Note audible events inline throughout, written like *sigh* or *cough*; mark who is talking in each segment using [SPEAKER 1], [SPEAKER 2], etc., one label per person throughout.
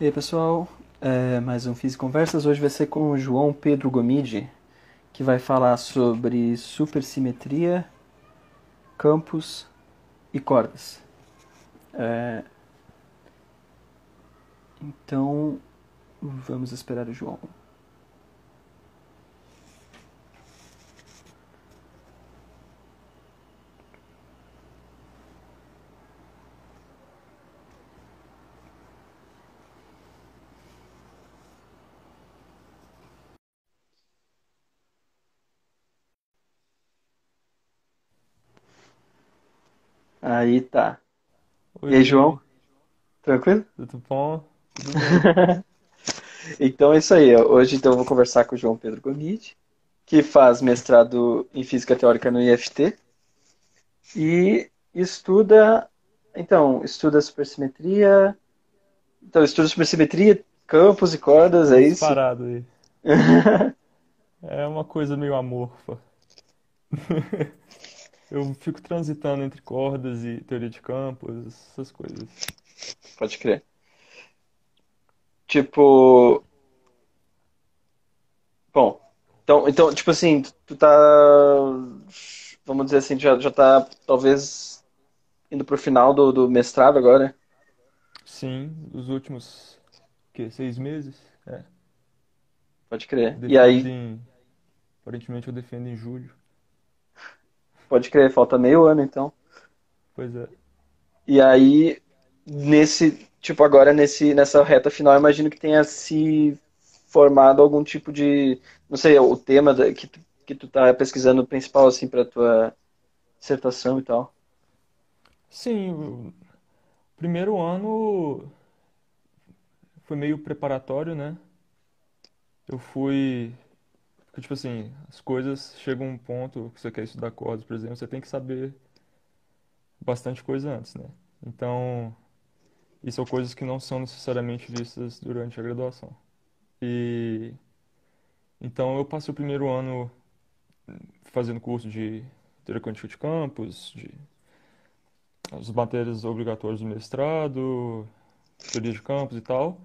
[SPEAKER 1] E aí, pessoal, é, mais um Física Conversas. Hoje vai ser com o João Pedro Gomide, que vai falar sobre supersimetria, campos e cordas. É, então, vamos esperar o João. Aí tá. E
[SPEAKER 2] Oi,
[SPEAKER 1] aí, João? Tranquilo?
[SPEAKER 2] tudo bom? Tudo. *laughs*
[SPEAKER 1] Então é isso aí. Hoje então eu vou conversar com o João Pedro Gomide, que faz mestrado em Física Teórica no IFT e estuda, então, estuda supersimetria, então estuda supersimetria, campos e cordas, é isso?
[SPEAKER 2] paradas aí. *laughs* É uma coisa meio amorfa. *laughs* Eu fico transitando entre cordas e teoria de campos, essas coisas.
[SPEAKER 1] Pode crer. Tipo, bom, então, então tipo assim, tu tá, vamos dizer assim, já, já tá talvez indo pro final do, do mestrado agora,
[SPEAKER 2] Sim, os últimos, que, seis meses? É.
[SPEAKER 1] pode crer. E aí,
[SPEAKER 2] em, aparentemente eu defendo em julho.
[SPEAKER 1] Pode crer, falta meio ano então.
[SPEAKER 2] Pois é.
[SPEAKER 1] E aí, nesse, tipo, agora nesse, nessa reta final, eu imagino que tenha se formado algum tipo de, não sei, o tema que tu, que tu tá pesquisando principal, assim, pra tua dissertação e tal.
[SPEAKER 2] Sim, o primeiro ano foi meio preparatório, né? Eu fui. Porque, tipo assim, as coisas chegam a um ponto que você quer estudar cordas, por exemplo, você tem que saber bastante coisa antes, né? Então, isso são coisas que não são necessariamente vistas durante a graduação. E então eu passei o primeiro ano fazendo curso de teoria quântica de campos, de as matérias obrigatórias do mestrado, teoria de campos e tal.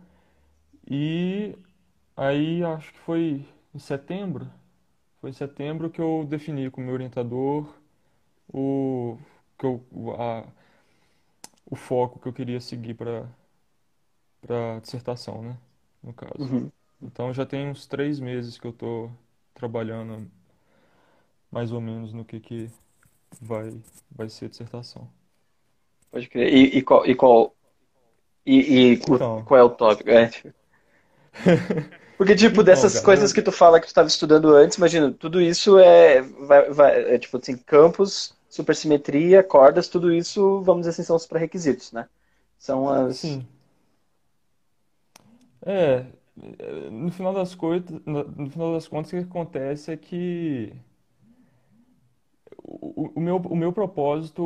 [SPEAKER 2] E aí acho que foi em setembro, foi em setembro que eu defini com o meu orientador o que eu, a- o foco que eu queria seguir para para dissertação, né? No caso.
[SPEAKER 1] Uhum.
[SPEAKER 2] Então já tem uns três meses que eu estou trabalhando mais ou menos no que que vai vai ser a dissertação.
[SPEAKER 1] Pode crer. E, e qual, e qual, e, e
[SPEAKER 2] Então,
[SPEAKER 1] qual é o tópico? É, *laughs* porque, tipo, dessas
[SPEAKER 2] cara,
[SPEAKER 1] coisas que tu fala que tu estava estudando antes, imagina, tudo isso é, vai, vai- é tipo assim, campos, supersimetria, cordas, tudo isso, vamos dizer assim, são os pré-requisitos, né? São as...
[SPEAKER 2] sim, é, é, no final das coisas, no final das contas, o que acontece é que o, o meu, o meu propósito,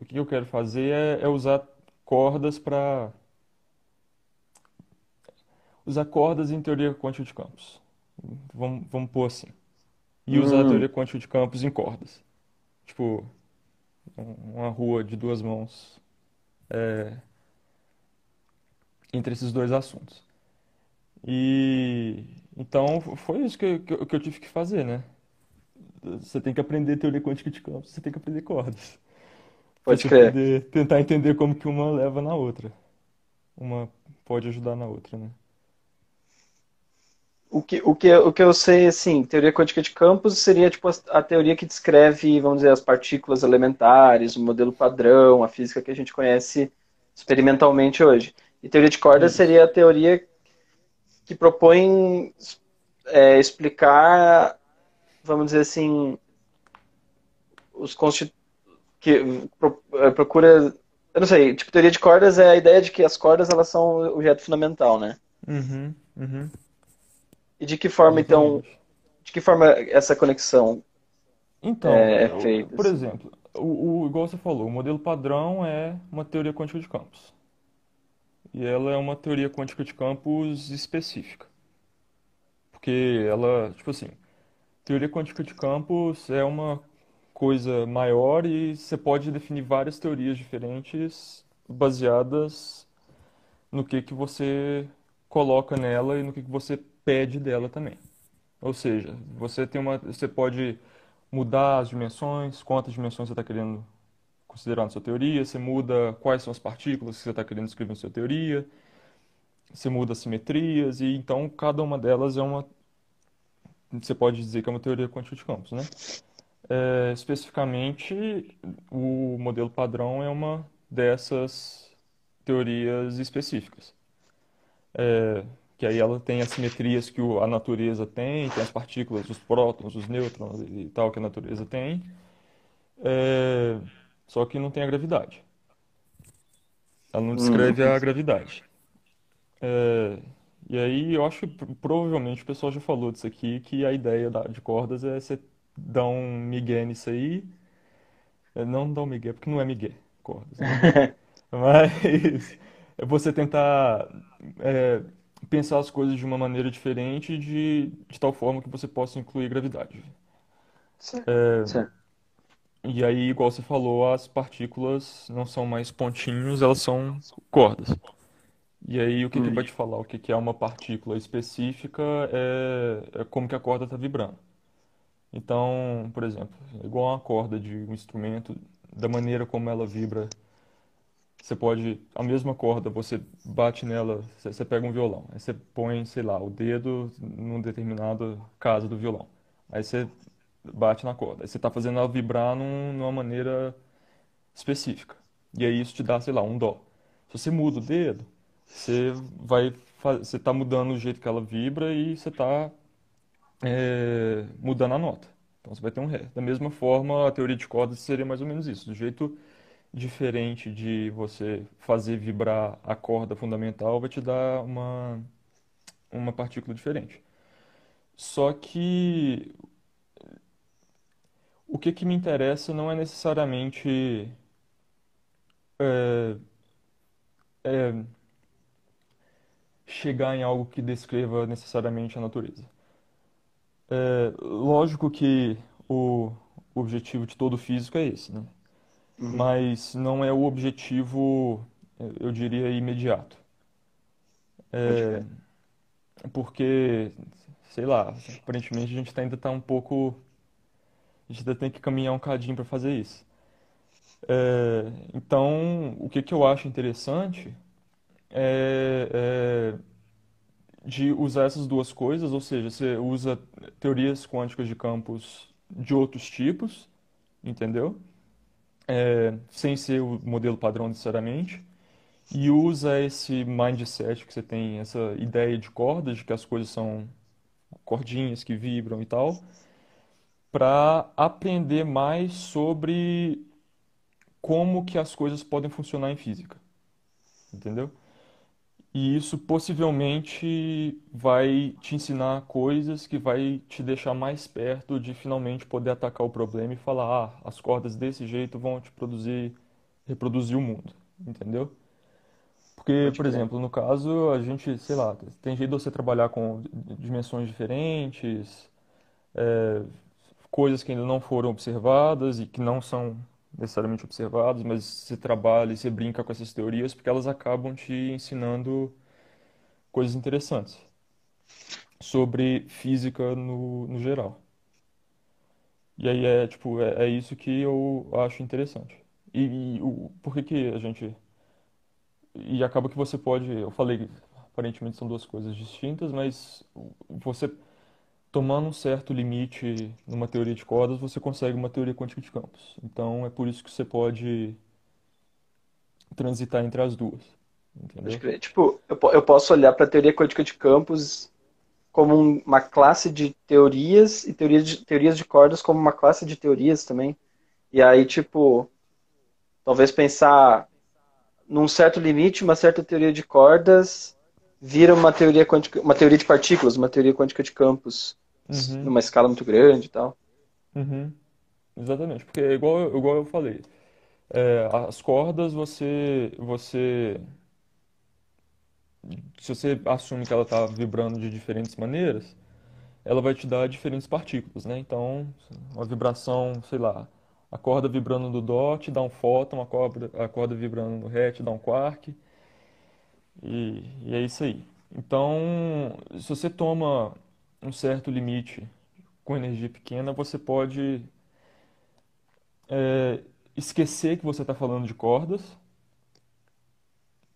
[SPEAKER 2] o que eu quero fazer é, é usar cordas para usar cordas em teoria quântica de campos. Vamos, vamos pôr assim. E usar a
[SPEAKER 1] Hum,
[SPEAKER 2] teoria quântica de campos em cordas. Tipo, um- uma rua de duas mãos é, entre esses dois assuntos. E então foi isso que, que, eu que eu tive que fazer, né? Você tem que aprender teoria quântica de campos, você tem que aprender cordas,
[SPEAKER 1] pode crer.
[SPEAKER 2] tentar entender como que uma leva na outra. Uma pode ajudar na outra, né?
[SPEAKER 1] O que, o que, o que eu sei, assim, teoria quântica de campos seria, tipo, a, a teoria que descreve, vamos dizer, as partículas elementares, o modelo padrão, a física que a gente conhece experimentalmente hoje. E teoria de cordas seria a teoria que propõe é, explicar, vamos dizer assim, os consti- que pro- é, procura, eu não sei, tipo, teoria de cordas é a ideia de que as cordas elas são o objeto fundamental, né?
[SPEAKER 2] Uhum, uhum,
[SPEAKER 1] E de que forma, então, de que forma essa conexão
[SPEAKER 2] Então,
[SPEAKER 1] é,
[SPEAKER 2] eu-
[SPEAKER 1] feita,
[SPEAKER 2] por exemplo, o, o, igual você falou, o modelo padrão é uma teoria quântica de campos. E ela é uma teoria quântica de campos específica. Porque ela, tipo assim, teoria quântica de campos é uma coisa maior e você pode definir várias teorias diferentes baseadas no que que você coloca nela e no que que você pede dela também. Ou seja, você tem uma, você pode mudar as dimensões, quantas dimensões você está querendo considerar na sua teoria, você muda quais são as partículas que você está querendo escrever na sua teoria, você muda as simetrias, e então cada uma delas é uma. Você pode dizer que é uma teoria quântica de campos, né? É, especificamente, o modelo padrão é uma dessas teorias específicas. É, que aí ela tem as simetrias que a natureza tem, tem as partículas, os prótons, os nêutrons e tal que a natureza tem, é, só que não tem a gravidade. Ela não descreve a gravidade. É, e aí eu acho que provavelmente o pessoal já falou disso aqui, que a ideia de cordas é você dar um migué nisso aí. É, Não dar um migué, porque não é migué, cordas, né? *laughs* Mas *laughs* é você tentar é, pensar as coisas de uma maneira diferente, de, de tal forma que você possa incluir gravidade.
[SPEAKER 1] Certo.
[SPEAKER 2] É,
[SPEAKER 1] Certo.
[SPEAKER 2] e aí, igual você falou, as partículas não são mais pontinhos, elas são cordas. E aí, o que que
[SPEAKER 1] Hum.
[SPEAKER 2] vai te falar? O que que é uma partícula específica é, é como que a corda está vibrando. Então, por exemplo, igual uma corda de um instrumento, da maneira como ela vibra, você pode, a mesma corda, você bate nela, você pega um violão, aí você põe, sei lá, o dedo num determinado caso do violão. Aí você bate na corda, aí você está fazendo ela vibrar num- numa maneira específica. E aí isso te dá, sei lá, um dó. Se você muda o dedo, você vai, você está mudando o jeito que ela vibra e você está é, mudando a nota. Então você vai ter um ré. Da mesma forma, a teoria de cordas seria mais ou menos isso. Do jeito diferente de você fazer vibrar a corda fundamental, vai te dar uma, uma partícula diferente. Só que o que que me interessa não é necessariamente é, é, chegar em algo que descreva necessariamente a natureza. É, lógico que o objetivo de todo físico é esse, né?
[SPEAKER 1] Uhum.
[SPEAKER 2] Mas não é o objetivo, eu diria, imediato. É, porque, sei lá, aparentemente a gente ainda está um pouco. A gente ainda tem que caminhar um cadinho para fazer isso. É, então, o que que eu acho interessante é, é de usar essas duas coisas, ou seja, você usa teorias quânticas de campos de outros tipos, entendeu? É, sem ser o modelo padrão necessariamente, e usa esse mindset que você tem, essa ideia de cordas, de que as coisas são cordinhas que vibram e tal, para aprender mais sobre como que as coisas podem funcionar em física, entendeu? E isso possivelmente vai te ensinar coisas que vai te deixar mais perto de finalmente poder atacar o problema e falar, ah, as cordas desse jeito vão te produzir, reproduzir o mundo, entendeu? Porque,
[SPEAKER 1] Pode
[SPEAKER 2] por
[SPEAKER 1] crer.
[SPEAKER 2] exemplo, no caso, a gente, sei lá, tem jeito de você trabalhar com dimensões diferentes, é, coisas que ainda não foram observadas e que não são necessariamente observadas, mas você trabalha e você brinca com essas teorias porque elas acabam te ensinando coisas interessantes sobre física no, no geral. E aí é, tipo, é, é isso que eu acho interessante. E, e o, por que que a gente... E acaba que você pode... Eu falei, aparentemente são duas coisas distintas, mas você tomando um certo limite numa teoria de cordas, você consegue uma teoria quântica de campos. Então é por isso que você pode transitar entre as duas, entendeu?
[SPEAKER 1] Tipo, eu, po- eu posso olhar para a teoria quântica de campos como um- uma classe de teorias e teorias de, teorias de cordas como uma classe de teorias também. E aí, tipo, talvez pensar num certo limite, uma certa teoria de cordas vira uma teoria quântica, uma teoria de partículas, uma teoria quântica de campos
[SPEAKER 2] Uhum,
[SPEAKER 1] numa escala muito grande e tal.
[SPEAKER 2] uhum, exatamente, porque é igual, eu- igual eu falei, é, as cordas você, você, se você assume que ela está vibrando de diferentes maneiras, ela vai te dar diferentes partículas, né? Então, uma vibração, sei lá, a corda vibrando no dó te dá um fóton, a corda, a corda vibrando no ré te dá um quark. E, e é isso aí. Então, se você toma um certo limite com energia pequena, você pode é, esquecer que você está falando de cordas,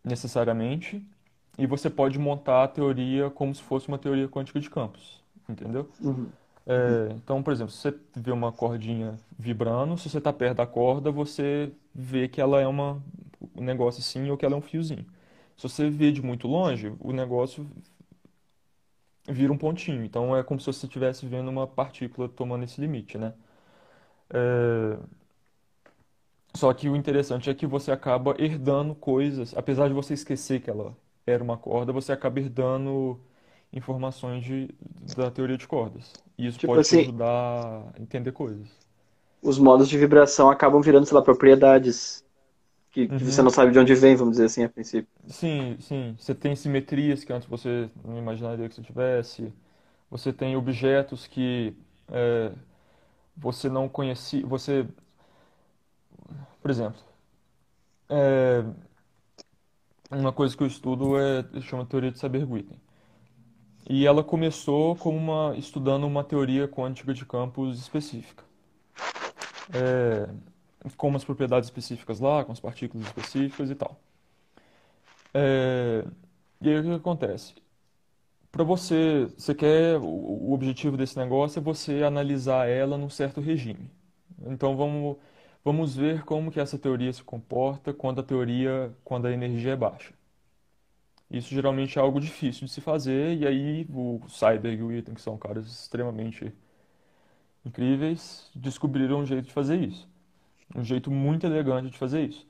[SPEAKER 2] necessariamente, e você pode montar a teoria como se fosse uma teoria quântica de campos, entendeu?
[SPEAKER 1] Uhum.
[SPEAKER 2] É, então, por exemplo, se você vê uma cordinha vibrando, se você está perto da corda, você vê que ela é uma, um negócio assim ou que ela é um fiozinho. Se você vê de muito longe, o negócio vira um pontinho. Então é como se você estivesse vendo uma partícula tomando esse limite, né? É, Só que o interessante é que você acaba herdando coisas, apesar de você esquecer que ela era uma corda, você acaba herdando informações de, da teoria de cordas. E isso
[SPEAKER 1] Tipo
[SPEAKER 2] pode te
[SPEAKER 1] assim,
[SPEAKER 2] ajudar a entender coisas.
[SPEAKER 1] os modos de vibração acabam virando, sei lá, propriedades que, que você
[SPEAKER 2] Uhum.
[SPEAKER 1] não sabe de onde vem, vamos dizer assim, a princípio.
[SPEAKER 2] Sim, sim. Você tem simetrias que antes você não imaginaria que você tivesse. Você tem objetos que é, você não conhecia. Você, por exemplo, é, uma coisa que eu estudo é chama teoria de Saber-Witten. E ela começou como uma, estudando uma teoria quântica de campos específica, é, com umas propriedades específicas lá, com as partículas específicas e tal. É, e aí o que acontece? Para você, você quer, o objetivo desse negócio é você analisar ela num certo regime. Então vamos, vamos ver como que essa teoria se comporta quando a teoria, quando a energia é baixa. Isso geralmente é algo difícil de se fazer, e aí o Seiberg e o Witten, que são caras extremamente incríveis, descobriram um jeito de fazer isso. Um jeito muito elegante de fazer isso.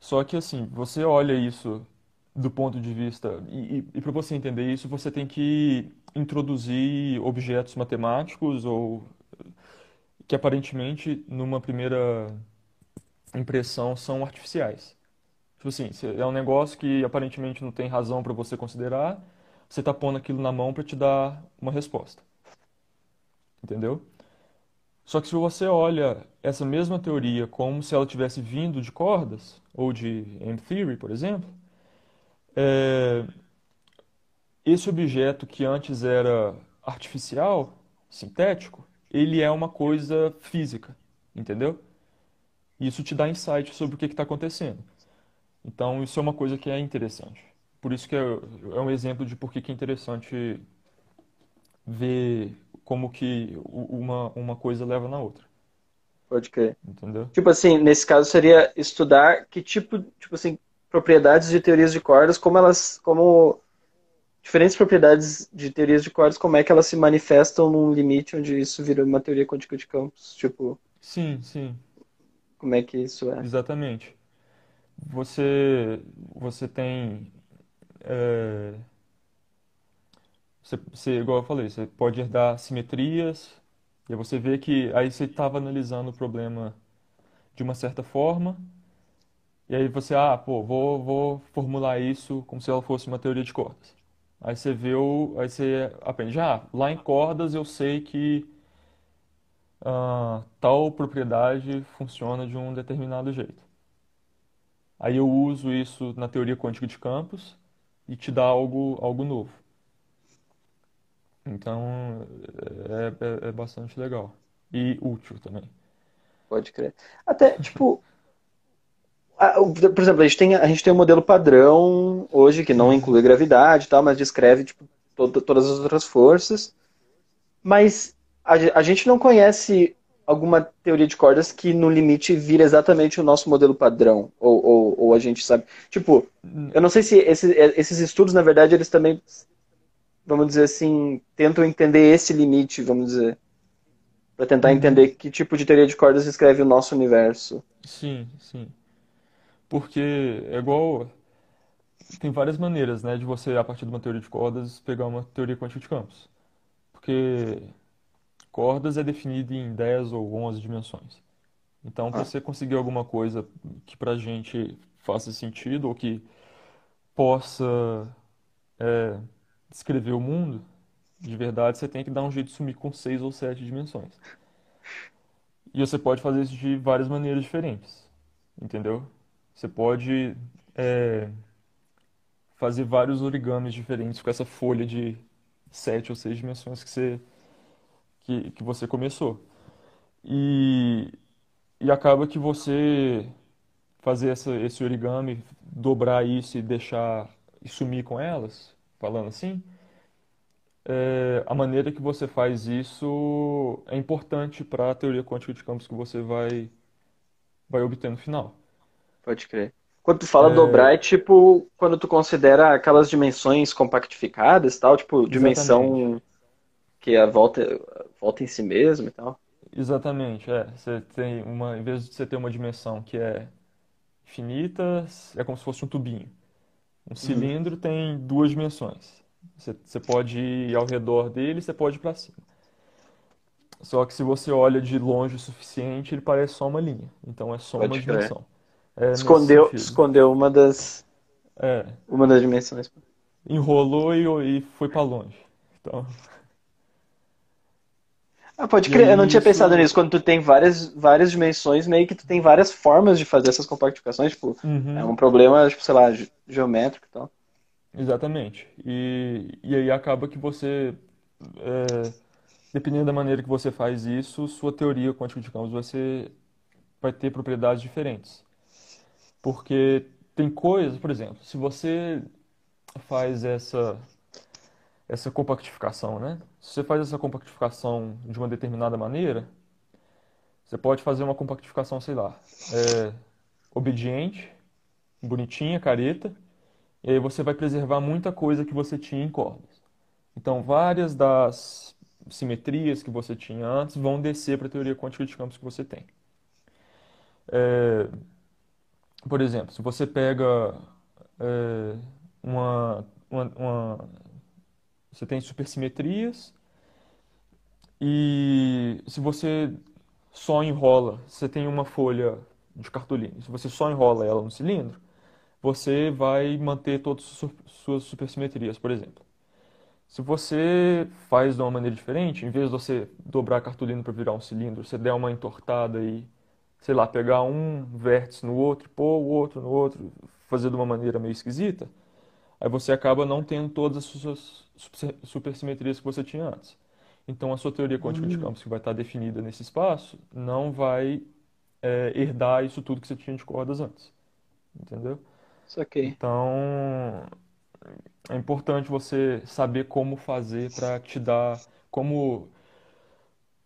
[SPEAKER 2] Só que assim, você olha isso do ponto de vista. E, e, e para você entender isso, você tem que introduzir objetos matemáticos ou que aparentemente, numa primeira impressão, são artificiais. Tipo assim, é um negócio que aparentemente não tem razão para você considerar, você tá pondo aquilo na mão para te dar uma resposta. Entendeu? Só que se você olha essa mesma teoria como se ela tivesse vindo de cordas, ou de M-theory, por exemplo, é, esse objeto que antes era artificial, sintético, ele é uma coisa física, entendeu? Isso te dá insight sobre o que está acontecendo. Então, isso é uma coisa que é interessante. Por isso que é, é um exemplo de por que é interessante ver como que uma, uma coisa leva na outra,
[SPEAKER 1] Pode crer.
[SPEAKER 2] entendeu?
[SPEAKER 1] Tipo assim, nesse caso seria estudar que tipo, tipo assim, propriedades de teorias de cordas, como elas, como diferentes propriedades de teorias de cordas, como é que elas se manifestam num limite onde isso vira uma teoria quântica de campos, tipo,
[SPEAKER 2] Sim, sim,
[SPEAKER 1] como é que isso é?
[SPEAKER 2] exatamente. Você, você tem, é, você, você, igual eu falei, você pode herdar simetrias, e você vê que aí você estava analisando o problema de uma certa forma, e aí você, ah, pô, vou, vou formular isso como se ela fosse uma teoria de cordas. Aí você vê o, aí você aprende, ah, lá em cordas eu sei que ah, tal propriedade funciona de um determinado jeito. Aí eu uso isso na teoria quântica de campos e te dá algo, algo novo. Então é, é, é bastante legal. E útil também.
[SPEAKER 1] Pode crer. Até, tipo, por exemplo, a gente tem, a gente tem um modelo padrão hoje que não inclui gravidade e tal, mas descreve, tipo, todo- todas as outras forças. Mas a, a gente não conhece alguma teoria de cordas que no limite vira exatamente o nosso modelo padrão. Ou, ou, ou a gente sabe. Tipo, eu não sei se esse- esses estudos, na verdade, eles também, vamos dizer assim, tentam entender esse limite, vamos dizer, para tentar
[SPEAKER 2] Uhum.
[SPEAKER 1] entender que tipo de teoria de cordas descreve o nosso universo.
[SPEAKER 2] Sim, sim. Porque é igual. Tem várias maneiras, né, de você, a partir de uma teoria de cordas, pegar uma teoria quântica de campos. Porque cordas é definido em 10 ou 11 dimensões. Então, para
[SPEAKER 1] Ah,
[SPEAKER 2] você conseguir alguma coisa que pra gente faça sentido ou que possa é, descrever o mundo, de verdade, você tem que dar um jeito de sumir com seis ou sete dimensões. E você pode fazer isso de várias maneiras diferentes, entendeu? Você pode é, fazer vários origamis diferentes com essa folha de sete ou seis dimensões que você, que, que você começou. E, e acaba que você fazer essa, esse origami, dobrar isso e deixar e sumir com elas, falando assim, é, a maneira que você faz isso é importante para a teoria quântica de campos que você vai, vai obter no final.
[SPEAKER 1] Pode crer. Quando tu fala dobrar, é tipo quando tu considera aquelas dimensões compactificadas, tal, tipo dimensão
[SPEAKER 2] Exatamente.
[SPEAKER 1] que a volta volta em si mesmo e tal.
[SPEAKER 2] Exatamente, é. Você tem uma, em vez de você ter uma dimensão que é infinita, é como se fosse um tubinho. Um
[SPEAKER 1] Uhum.
[SPEAKER 2] cilindro tem duas dimensões. Você, você pode ir ao redor dele, você pode ir para cima. Só que se você olha de longe o suficiente, ele parece só uma linha. Então é só uma
[SPEAKER 1] Pode crer.
[SPEAKER 2] dimensão. É
[SPEAKER 1] Escondeu, escondeu uma das
[SPEAKER 2] É,
[SPEAKER 1] uma das dimensões.
[SPEAKER 2] enrolou e, e foi para longe. Então,
[SPEAKER 1] Ah, pode crer. Eu não tinha pensado
[SPEAKER 2] isso.
[SPEAKER 1] nisso. Quando tu tem várias, várias dimensões, meio que tu tem várias formas de fazer essas compactificações. Tipo, é
[SPEAKER 2] Uhum,
[SPEAKER 1] um problema, tipo, sei lá, ge- geométrico e tal.
[SPEAKER 2] exatamente. E, e aí acaba que você, é, dependendo da maneira que você faz isso, sua teoria quântica de campos vai ser, vai ter propriedades diferentes. Porque tem coisas, por exemplo, se você faz essa, essa compactificação, né? Se você faz essa compactificação de uma determinada maneira, você pode fazer uma compactificação, sei lá, é, obediente, bonitinha, careta, e aí você vai preservar muita coisa que você tinha em cordas. Então, várias das simetrias que você tinha antes vão descer para a teoria quântica de campos que você tem. É, por exemplo, se você pega é, uma, uma, uma- Você tem supersimetrias e se você só enrola, você tem uma folha de cartolina, se você só enrola ela no cilindro, você vai manter todas as su- suas supersimetrias, por exemplo. Se você faz de uma maneira diferente, em vez de você dobrar a cartolina para virar um cilindro, você der uma entortada e, sei lá, pegar um vértice no outro, pôr o outro no outro, fazer de uma maneira meio esquisita, aí você acaba não tendo todas as suas super- supersimetrias que você tinha antes. Então, a sua teoria quântica de
[SPEAKER 1] Hum,
[SPEAKER 2] campos, que vai estar definida nesse espaço, não vai, é, herdar isso tudo que você tinha de cordas antes. Entendeu?
[SPEAKER 1] saquei.
[SPEAKER 2] Então, é importante você saber como fazer para te dar, como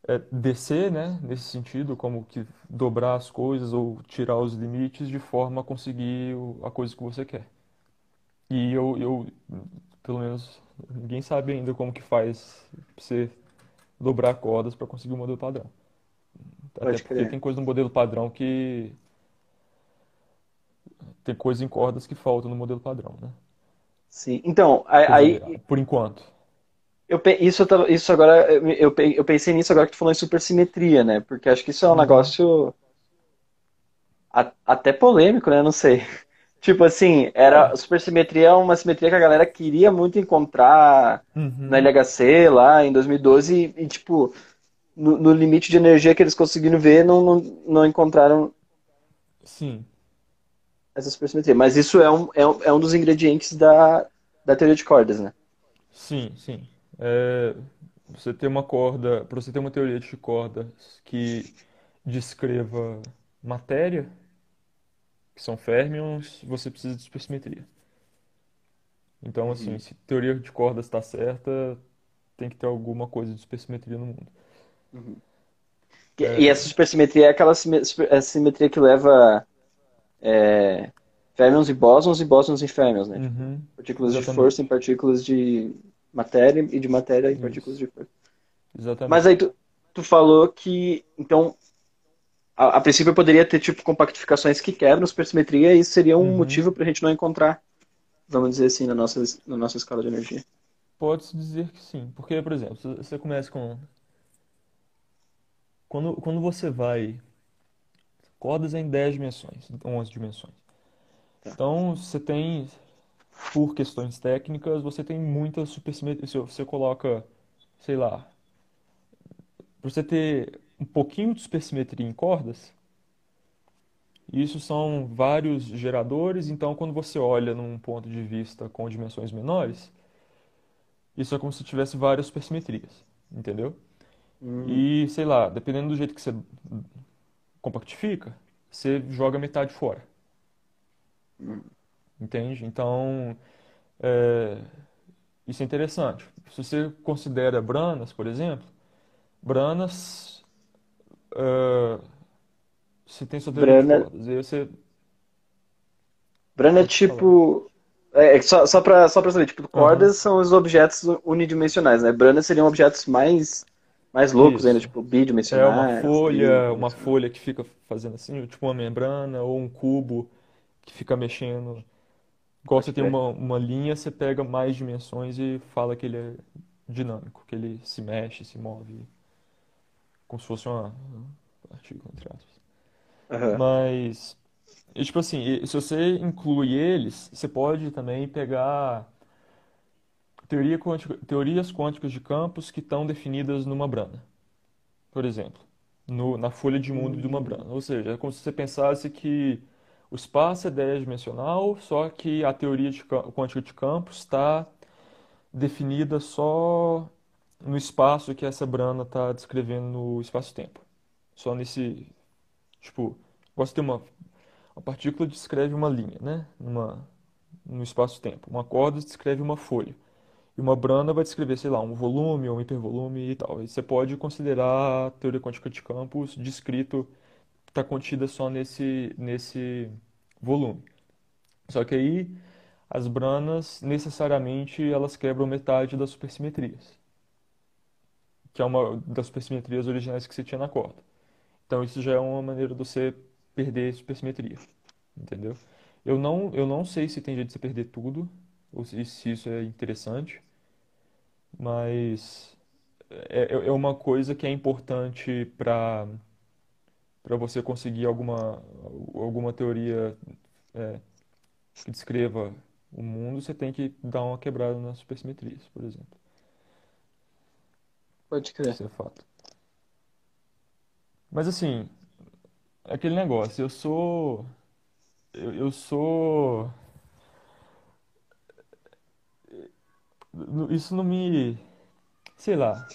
[SPEAKER 2] é, descer, né, nesse sentido, como que dobrar as coisas ou tirar os limites de forma a conseguir a coisa que você quer. E eu, eu, pelo menos, ninguém sabe ainda como que faz pra você dobrar cordas para conseguir o modelo padrão. Até
[SPEAKER 1] Pode
[SPEAKER 2] porque
[SPEAKER 1] crer.
[SPEAKER 2] tem coisa no modelo padrão que tem coisa em cordas que falta no modelo padrão, né?
[SPEAKER 1] Sim. Então, aí,
[SPEAKER 2] por enquanto.
[SPEAKER 1] eu, isso, isso agora, eu, eu pensei nisso agora que tu falou em supersimetria, né? Porque acho que isso é um
[SPEAKER 2] Uhum,
[SPEAKER 1] negócio a- até polêmico, né? Não sei. Tipo assim, era
[SPEAKER 2] É.
[SPEAKER 1] supersimetria é uma simetria que a galera queria muito encontrar na
[SPEAKER 2] Uhum,
[SPEAKER 1] LHC lá em 2012 e, e, tipo, no, no limite de energia que eles conseguiram ver, não, não, não encontraram
[SPEAKER 2] sim,
[SPEAKER 1] essa supersimetria. Mas isso é um, é um, é um dos ingredientes da, da teoria de cordas, né?
[SPEAKER 2] sim, sim. É, você ter uma corda, para você ter uma teoria de cordas que descreva matéria, que são férmions, você precisa de supersimetria. Então, assim,
[SPEAKER 1] Uhum.
[SPEAKER 2] se a teoria de cordas está certa, tem que ter alguma coisa de supersimetria no mundo.
[SPEAKER 1] Uhum. Que- E essa
[SPEAKER 2] É,
[SPEAKER 1] supersimetria é aquela sime- super- essa simetria que leva é, férmions e bósons e bósons em férmions, né? Tipo,
[SPEAKER 2] uhum,
[SPEAKER 1] partículas de força em partículas de matéria e de matéria em partículas
[SPEAKER 2] Isso,
[SPEAKER 1] de força. Mas aí
[SPEAKER 2] exatamente.
[SPEAKER 1] tu, tu falou que, então, a, a princípio poderia ter, tipo, compactificações que quebram supersimetria e isso seria um
[SPEAKER 2] Uhum.
[SPEAKER 1] motivo para a gente não encontrar, vamos dizer assim, na nossa, na nossa escala de energia.
[SPEAKER 2] Pode-se dizer que sim. Porque, por exemplo, você começa com. Quando, quando você vai. Cordas em 10 dimensões, 11 dimensões.
[SPEAKER 1] Tá.
[SPEAKER 2] Então, você tem, por questões técnicas, você tem muita supersimetria. Você coloca, sei lá, para você ter um pouquinho de supersimetria em cordas, Isso são vários geradores, então quando você olha num ponto de vista com dimensões menores, isso é como se tivesse várias supersimetrias, entendeu?
[SPEAKER 1] Hum,
[SPEAKER 2] E, sei lá, dependendo do jeito que você compactifica, você joga metade fora,
[SPEAKER 1] hum.
[SPEAKER 2] entende? Então, é, isso é interessante. Se você considera branas, por exemplo, branas, é, você tem de
[SPEAKER 1] Brana,
[SPEAKER 2] e você
[SPEAKER 1] Brana é tipo. É, é só, só pra, só pra saber, tipo, cordas são os objetos unidimensionais, né? Brana seriam objetos mais, mais loucos ainda,
[SPEAKER 2] isso.
[SPEAKER 1] tipo,
[SPEAKER 2] É uma
[SPEAKER 1] bidimensionais,
[SPEAKER 2] folha, uma folha que fica fazendo assim, tipo uma membrana, ou um cubo que fica mexendo. Igual você tem uma, uma linha, você pega mais dimensões e fala que ele é dinâmico, que ele se mexe, se move, como se fosse uma partícula, entre aspas.
[SPEAKER 1] Aham.
[SPEAKER 2] Mas, e, tipo assim, se você inclui eles, você pode também pegar teoria quântica- teorias quânticas de campos que estão definidas numa brana, por exemplo, no- na folha de mundo de uma brana.
[SPEAKER 1] Hum,
[SPEAKER 2] Ou seja, é como se você pensasse que o espaço é 10-dimensional, só que a teoria de ca- quântica de campos está definida só no espaço que essa brana está descrevendo no espaço-tempo. Só nesse, tipo, você tem uma, uma partícula descreve uma linha, né? Numa, no espaço-tempo. Uma corda descreve uma folha. E uma brana vai descrever, sei lá, um volume ou um hipervolume e tal. E você pode considerar a teoria quântica de campos descrito, está contida só nesse, nesse volume. Só que aí as branas necessariamente elas quebram metade das supersimetrias, que é uma das supersimetrias originais que você tinha na corda. Então isso já é uma maneira de você perder supersimetria, entendeu? Eu não, eu não sei se tem jeito de você perder tudo, ou se, se isso é interessante, mas é, é é uma coisa que é importante para para você conseguir alguma, alguma teoria é, que descreva o mundo, você tem que dar uma quebrada nas supersimetrias, por exemplo.
[SPEAKER 1] Pode crer.
[SPEAKER 2] Isso é fato. Mas assim, aquele negócio, eu sou. Eu, eu sou. Isso não me. Sei lá.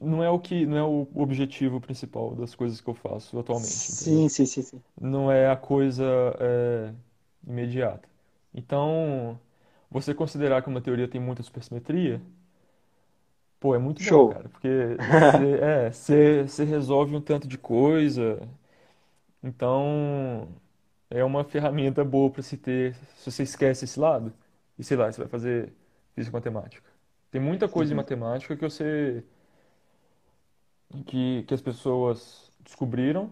[SPEAKER 2] Não é o que, não é o objetivo principal das coisas que eu faço atualmente, entendeu?
[SPEAKER 1] Sim, sim, sim, sim.
[SPEAKER 2] Não é a coisa é, imediata. Então, você considerar que uma teoria tem muita supersimetria, pô, é muito bom,
[SPEAKER 1] Show.
[SPEAKER 2] cara, porque você, *laughs* é, você, você resolve um tanto de coisa. Então, é uma ferramenta boa para se ter, se você esquece esse lado, e sei lá, você vai fazer física matemática. Tem muita coisa em
[SPEAKER 1] Uhum.
[SPEAKER 2] matemática que você, que, que as pessoas descobriram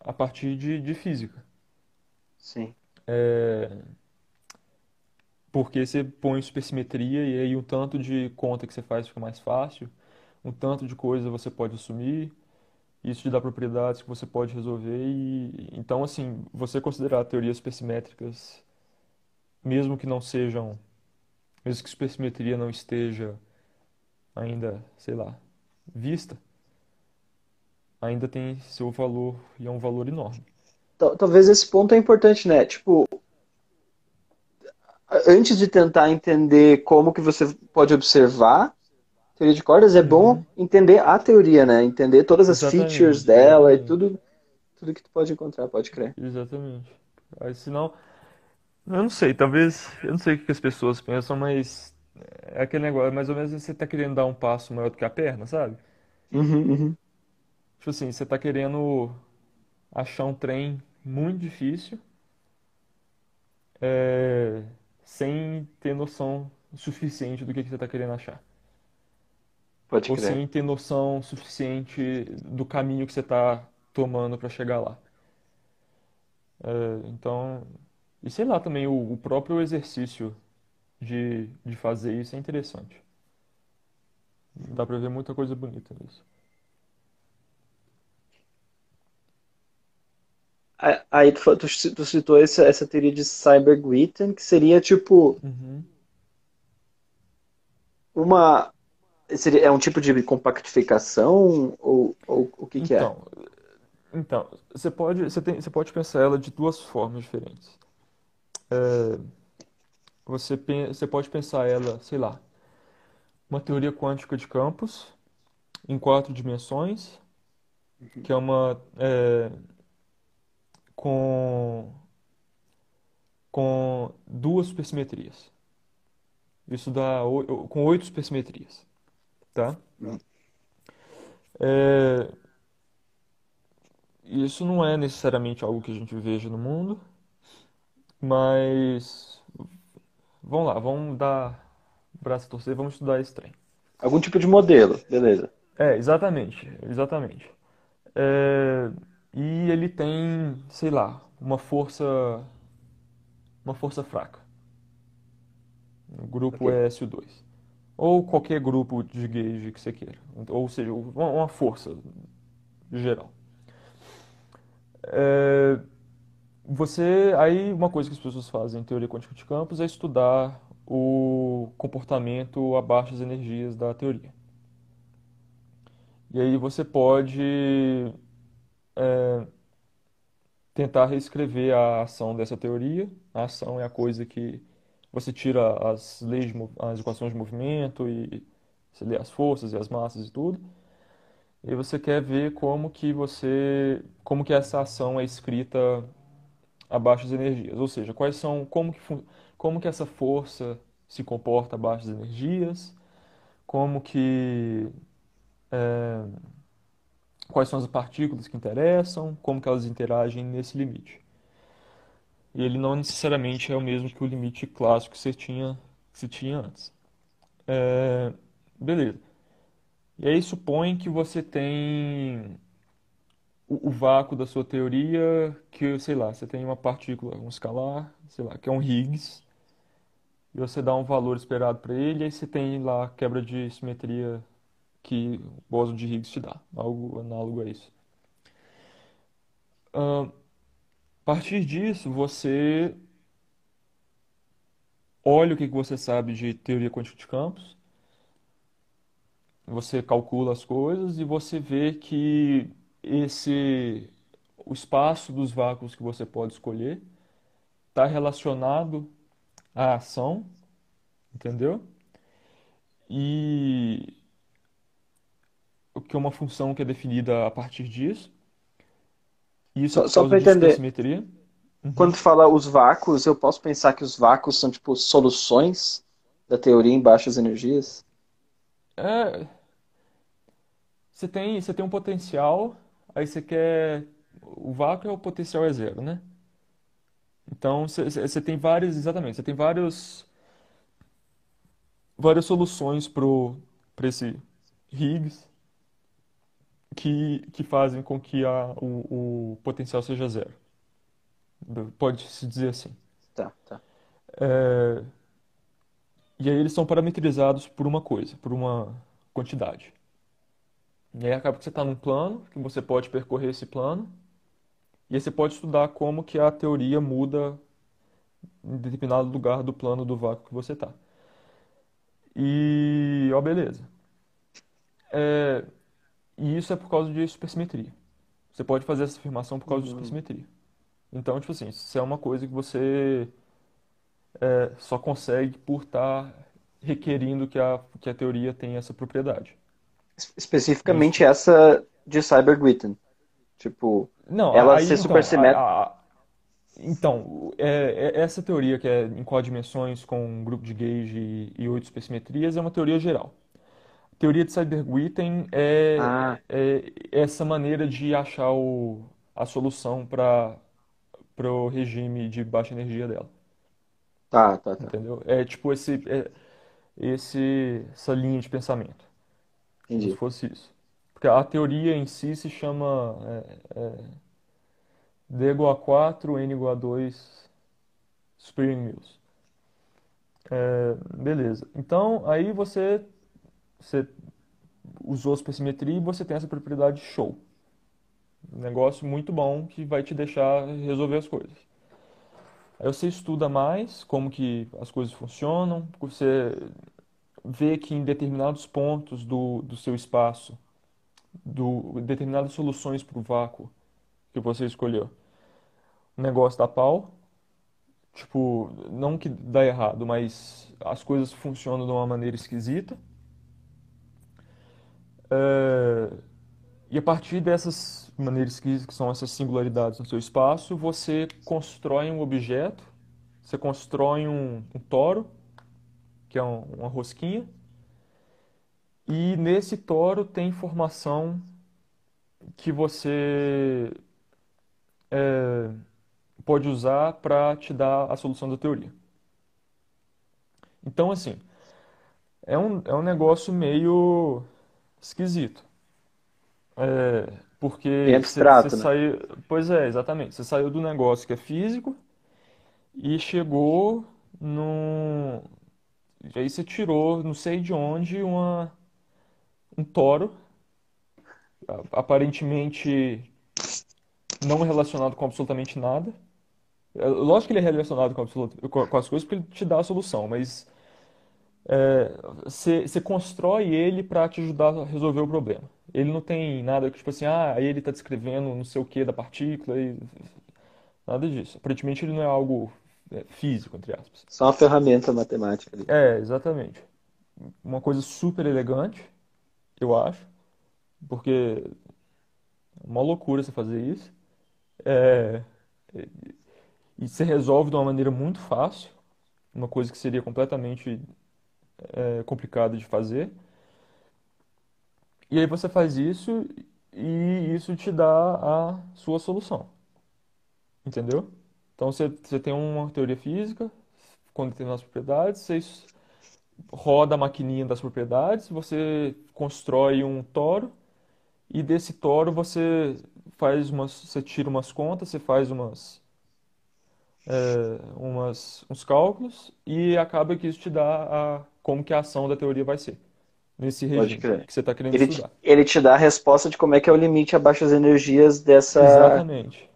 [SPEAKER 2] a partir de, de física.
[SPEAKER 1] Sim.
[SPEAKER 2] É, porque você põe supersimetria e aí um tanto de conta que você faz fica mais fácil, um tanto de coisa você pode assumir, isso te dá propriedades que você pode resolver e então assim, você considerar teorias supersimétricas, mesmo que não sejam, mesmo que supersimetria não esteja ainda, sei lá, vista, ainda tem seu valor e é um valor enorme.
[SPEAKER 1] Tal- Talvez esse ponto é importante, né? Tipo, antes de tentar entender como que você pode observar teoria de cordas, é bom
[SPEAKER 2] Uhum.
[SPEAKER 1] entender a teoria, né? Entender todas as features
[SPEAKER 2] Exatamente,
[SPEAKER 1] dela e
[SPEAKER 2] exatamente,
[SPEAKER 1] tudo, tudo que tu pode encontrar, pode crer.
[SPEAKER 2] exatamente. Aí, senão, Eu não sei, talvez, eu não sei o que as pessoas pensam, mas é aquele negócio, mais ou menos você tá querendo dar um passo maior do que a perna, sabe?
[SPEAKER 1] Uhum, uhum.
[SPEAKER 2] Tipo assim, você tá querendo achar um trem muito difícil, é, sem ter noção suficiente do que que você tá querendo achar.
[SPEAKER 1] Pode
[SPEAKER 2] Ou
[SPEAKER 1] crer.
[SPEAKER 2] sem ter noção suficiente do caminho que você tá tomando para chegar lá. É, então, e sei lá também, o, o próprio exercício de, de fazer isso é interessante. Dá pra ver muita coisa bonita nisso.
[SPEAKER 1] Aí tu, tu tu citou essa, essa teoria de Cyber-Witten, que seria tipo
[SPEAKER 2] Uhum.
[SPEAKER 1] uma. Seria, é um tipo de compactificação? Ou, ou o que que é?
[SPEAKER 2] Então, Então, você pode, você tem, você pode pensar ela de duas formas diferentes. É, você, você pode pensar ela, sei lá, uma teoria quântica de campos em quatro dimensões, que é uma é, com com duas supersimetrias. Isso dá com oito supersimetrias, tá? É, isso não é necessariamente algo que a gente veja no mundo, mas vamos lá, vamos dar braço a torcer, vamos estudar esse trem.
[SPEAKER 1] Algum tipo de modelo, beleza.
[SPEAKER 2] É, exatamente, exatamente. É, e ele tem, sei lá, uma força, uma força fraca. O grupo
[SPEAKER 1] Ok.
[SPEAKER 2] é SO2. Ou qualquer grupo de gauge que você queira. Ou seja, uma, uma força geral. É, você, aí uma coisa que as pessoas fazem em teoria quântica de campos é estudar o comportamento a baixas energias da teoria. E aí você pode é, tentar reescrever a ação dessa teoria. A ação é a coisa que você tira as leis, as equações de movimento e você lê as forças e as massas e tudo. E você quer ver como que você, como que essa ação é escrita a baixas energias, ou seja, quais são, como que, como que essa força se comporta a baixas energias, como que é, quais são as partículas que interessam, como que elas interagem nesse limite. E ele não necessariamente é o mesmo que o limite clássico que você tinha, que você tinha antes. É, beleza. E aí supõe que você tem o, o vácuo da sua teoria, que, sei lá, você tem uma partícula, um escalar, sei lá, que é um Higgs, e você dá um valor esperado para ele, e aí você tem lá a quebra de simetria que o bóson de Higgs te dá, algo análogo a isso. Ahn, a partir disso, você olha o que você sabe de teoria quântica de campos, você calcula as coisas e você vê que esse o espaço dos vácuos que você pode escolher está relacionado à ação, entendeu? E que é uma função que é definida a partir disso. Isso é
[SPEAKER 1] Só,
[SPEAKER 2] por
[SPEAKER 1] só para
[SPEAKER 2] de
[SPEAKER 1] entender, quando
[SPEAKER 2] Uhum.
[SPEAKER 1] tu fala os vácuos, eu posso pensar que os vácuos são tipo soluções da teoria em baixas energias?
[SPEAKER 2] É, você tem, você tem um potencial, aí você quer. O vácuo é o potencial é zero, né? Então você tem vários, exatamente, você tem vários, várias soluções pro, para esse Higgs que, que fazem com que a, o, o potencial seja zero. Pode-se dizer assim.
[SPEAKER 1] Tá, tá.
[SPEAKER 2] É, e aí eles são parametrizados por uma coisa, por uma quantidade. E aí acaba que você está num plano, que você pode percorrer esse plano, e aí você pode estudar como que a teoria muda em determinado lugar do plano do vácuo que você está. E, ó, beleza. É, e isso é por causa de supersimetria. Você pode fazer essa afirmação por causa de
[SPEAKER 1] Uhum.
[SPEAKER 2] supersimetria. Então, tipo assim, isso é uma coisa que você é, só consegue por estar requerindo que a, que a teoria tenha essa propriedade.
[SPEAKER 1] Es-
[SPEAKER 2] Isso.
[SPEAKER 1] Especificamente essa de Cyber-Witten. Tipo,
[SPEAKER 2] Não,
[SPEAKER 1] ela
[SPEAKER 2] aí
[SPEAKER 1] ser
[SPEAKER 2] então,
[SPEAKER 1] supersimétrica.
[SPEAKER 2] a, a- então é, é- essa teoria que é em quadrimensões com um grupo de gauge e, e oito supersimetrias é uma teoria geral. Teoria de Cyber-Witten é,
[SPEAKER 1] Ah,
[SPEAKER 2] é essa maneira de achar o, a solução para o regime de baixa energia dela.
[SPEAKER 1] tá, tá, tá.
[SPEAKER 2] Entendeu? É tipo esse, é, esse, essa linha de pensamento, como se
[SPEAKER 1] Entendi.
[SPEAKER 2] fosse isso. Porque a teoria em si se chama é, é, D igual a 4, N igual a 2, Spring Mills. É, beleza. Então, aí você, você usou a supersimetria e você tem essa propriedade show. Um negócio muito bom que vai te deixar resolver as coisas. Aí você estuda mais como que as coisas funcionam, você vê que em determinados pontos do, do seu espaço, do, determinadas soluções para o vácuo que você escolheu. O negócio dá pau, tipo, não que dá errado, mas as coisas funcionam de uma maneira esquisita. É, e a partir dessas maneiras esquisitas, que são essas singularidades no seu espaço, você constrói um objeto, você constrói um, um toro, que é um, uma rosquinha, e nesse toro tem informação que você é, pode usar para te dar a solução da teoria. Então, assim, é um, é um negócio meio esquisito. É, porque
[SPEAKER 1] Bem abstrato,
[SPEAKER 2] você
[SPEAKER 1] né?
[SPEAKER 2] saiu. Pois é, exatamente. Você saiu do negócio que é físico e chegou num. E aí você tirou, não sei de onde, uma, um toro, aparentemente não relacionado com absolutamente nada. É, Lógico que ele é relacionado com, absolut- com as coisas porque ele te dá a solução, mas você você constrói ele para te ajudar a resolver o problema. Ele não tem nada que, tipo assim, ah, aí ele está descrevendo não sei o que da partícula e nada disso. Aparentemente ele não é algo é, físico, entre aspas.
[SPEAKER 1] Só uma ferramenta matemática ali.
[SPEAKER 2] É, exatamente. Uma coisa super elegante, eu acho, porque é uma loucura você fazer isso. É, e você resolve de uma maneira muito fácil, uma coisa que seria completamente é, complicada de fazer. E aí você faz isso e isso te dá a sua solução, entendeu? Então você, você tem uma teoria física com determinadas propriedades, você roda a maquininha das propriedades, você constrói um toro e desse toro você faz umas, você tira umas contas, você faz umas, é, umas, uns cálculos e acaba que isso te dá a, como que a ação da teoria vai ser nesse regime que você está querendo
[SPEAKER 1] Ele, te-
[SPEAKER 2] estudar.
[SPEAKER 1] ele te dá a resposta de como é que é o limite a baixas energias dessa,
[SPEAKER 2] Exatamente.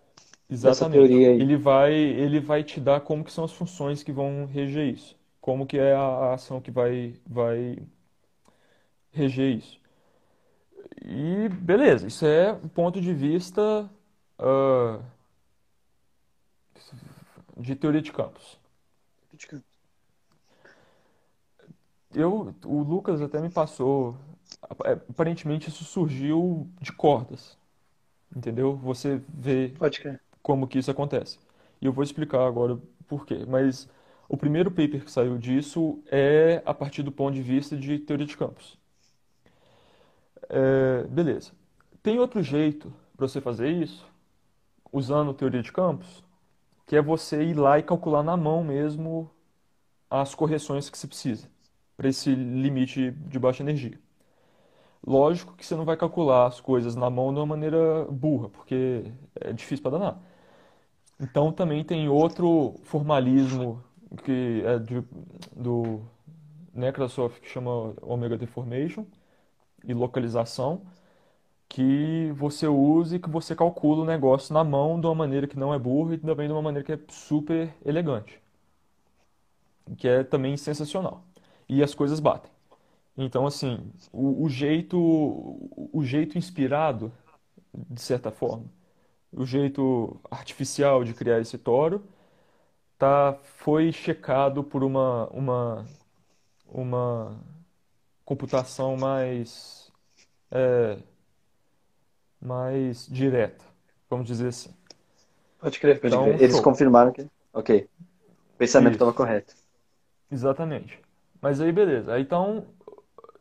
[SPEAKER 1] dessa
[SPEAKER 2] Exatamente.
[SPEAKER 1] teoria aí.
[SPEAKER 2] Ele vai, ele vai te dar como que são as funções que vão reger isso. Como que é a, ação que vai, vai reger isso. E beleza, isso é um ponto de vista ah, de teoria de campos. Eu, o Lucas até me passou. é, Aparentemente isso surgiu de cordas, entendeu? Você vê como que isso acontece. E eu vou explicar agora por quê. Mas o primeiro paper que saiu disso é a partir do ponto de vista de teoria de campos. É, beleza. Tem outro jeito para você fazer isso, usando teoria de campos, que é você ir lá e calcular na mão mesmo as correções que você precisa para esse limite de baixa energia. Lógico que você não vai calcular as coisas na mão de uma maneira burra, porque é difícil para danar. Então também tem outro formalismo que é de- do Microsoft que chama Omega Deformation e localização, que você usa e que você calcula o negócio na mão de uma maneira que não é burra e também de uma maneira que é super elegante, que é também sensacional. E as coisas batem. Então, assim, o, o jeito, o jeito inspirado, de certa forma, o jeito artificial de criar esse toro, tá, foi checado por uma, uma, uma computação mais, é, mais direta, vamos dizer assim.
[SPEAKER 1] Pode crer, pode
[SPEAKER 2] Então,
[SPEAKER 1] crer. Eles
[SPEAKER 2] show.
[SPEAKER 1] confirmaram que. Ok. O pensamento estava correto.
[SPEAKER 2] exatamente. Mas aí, beleza. Aí, Então,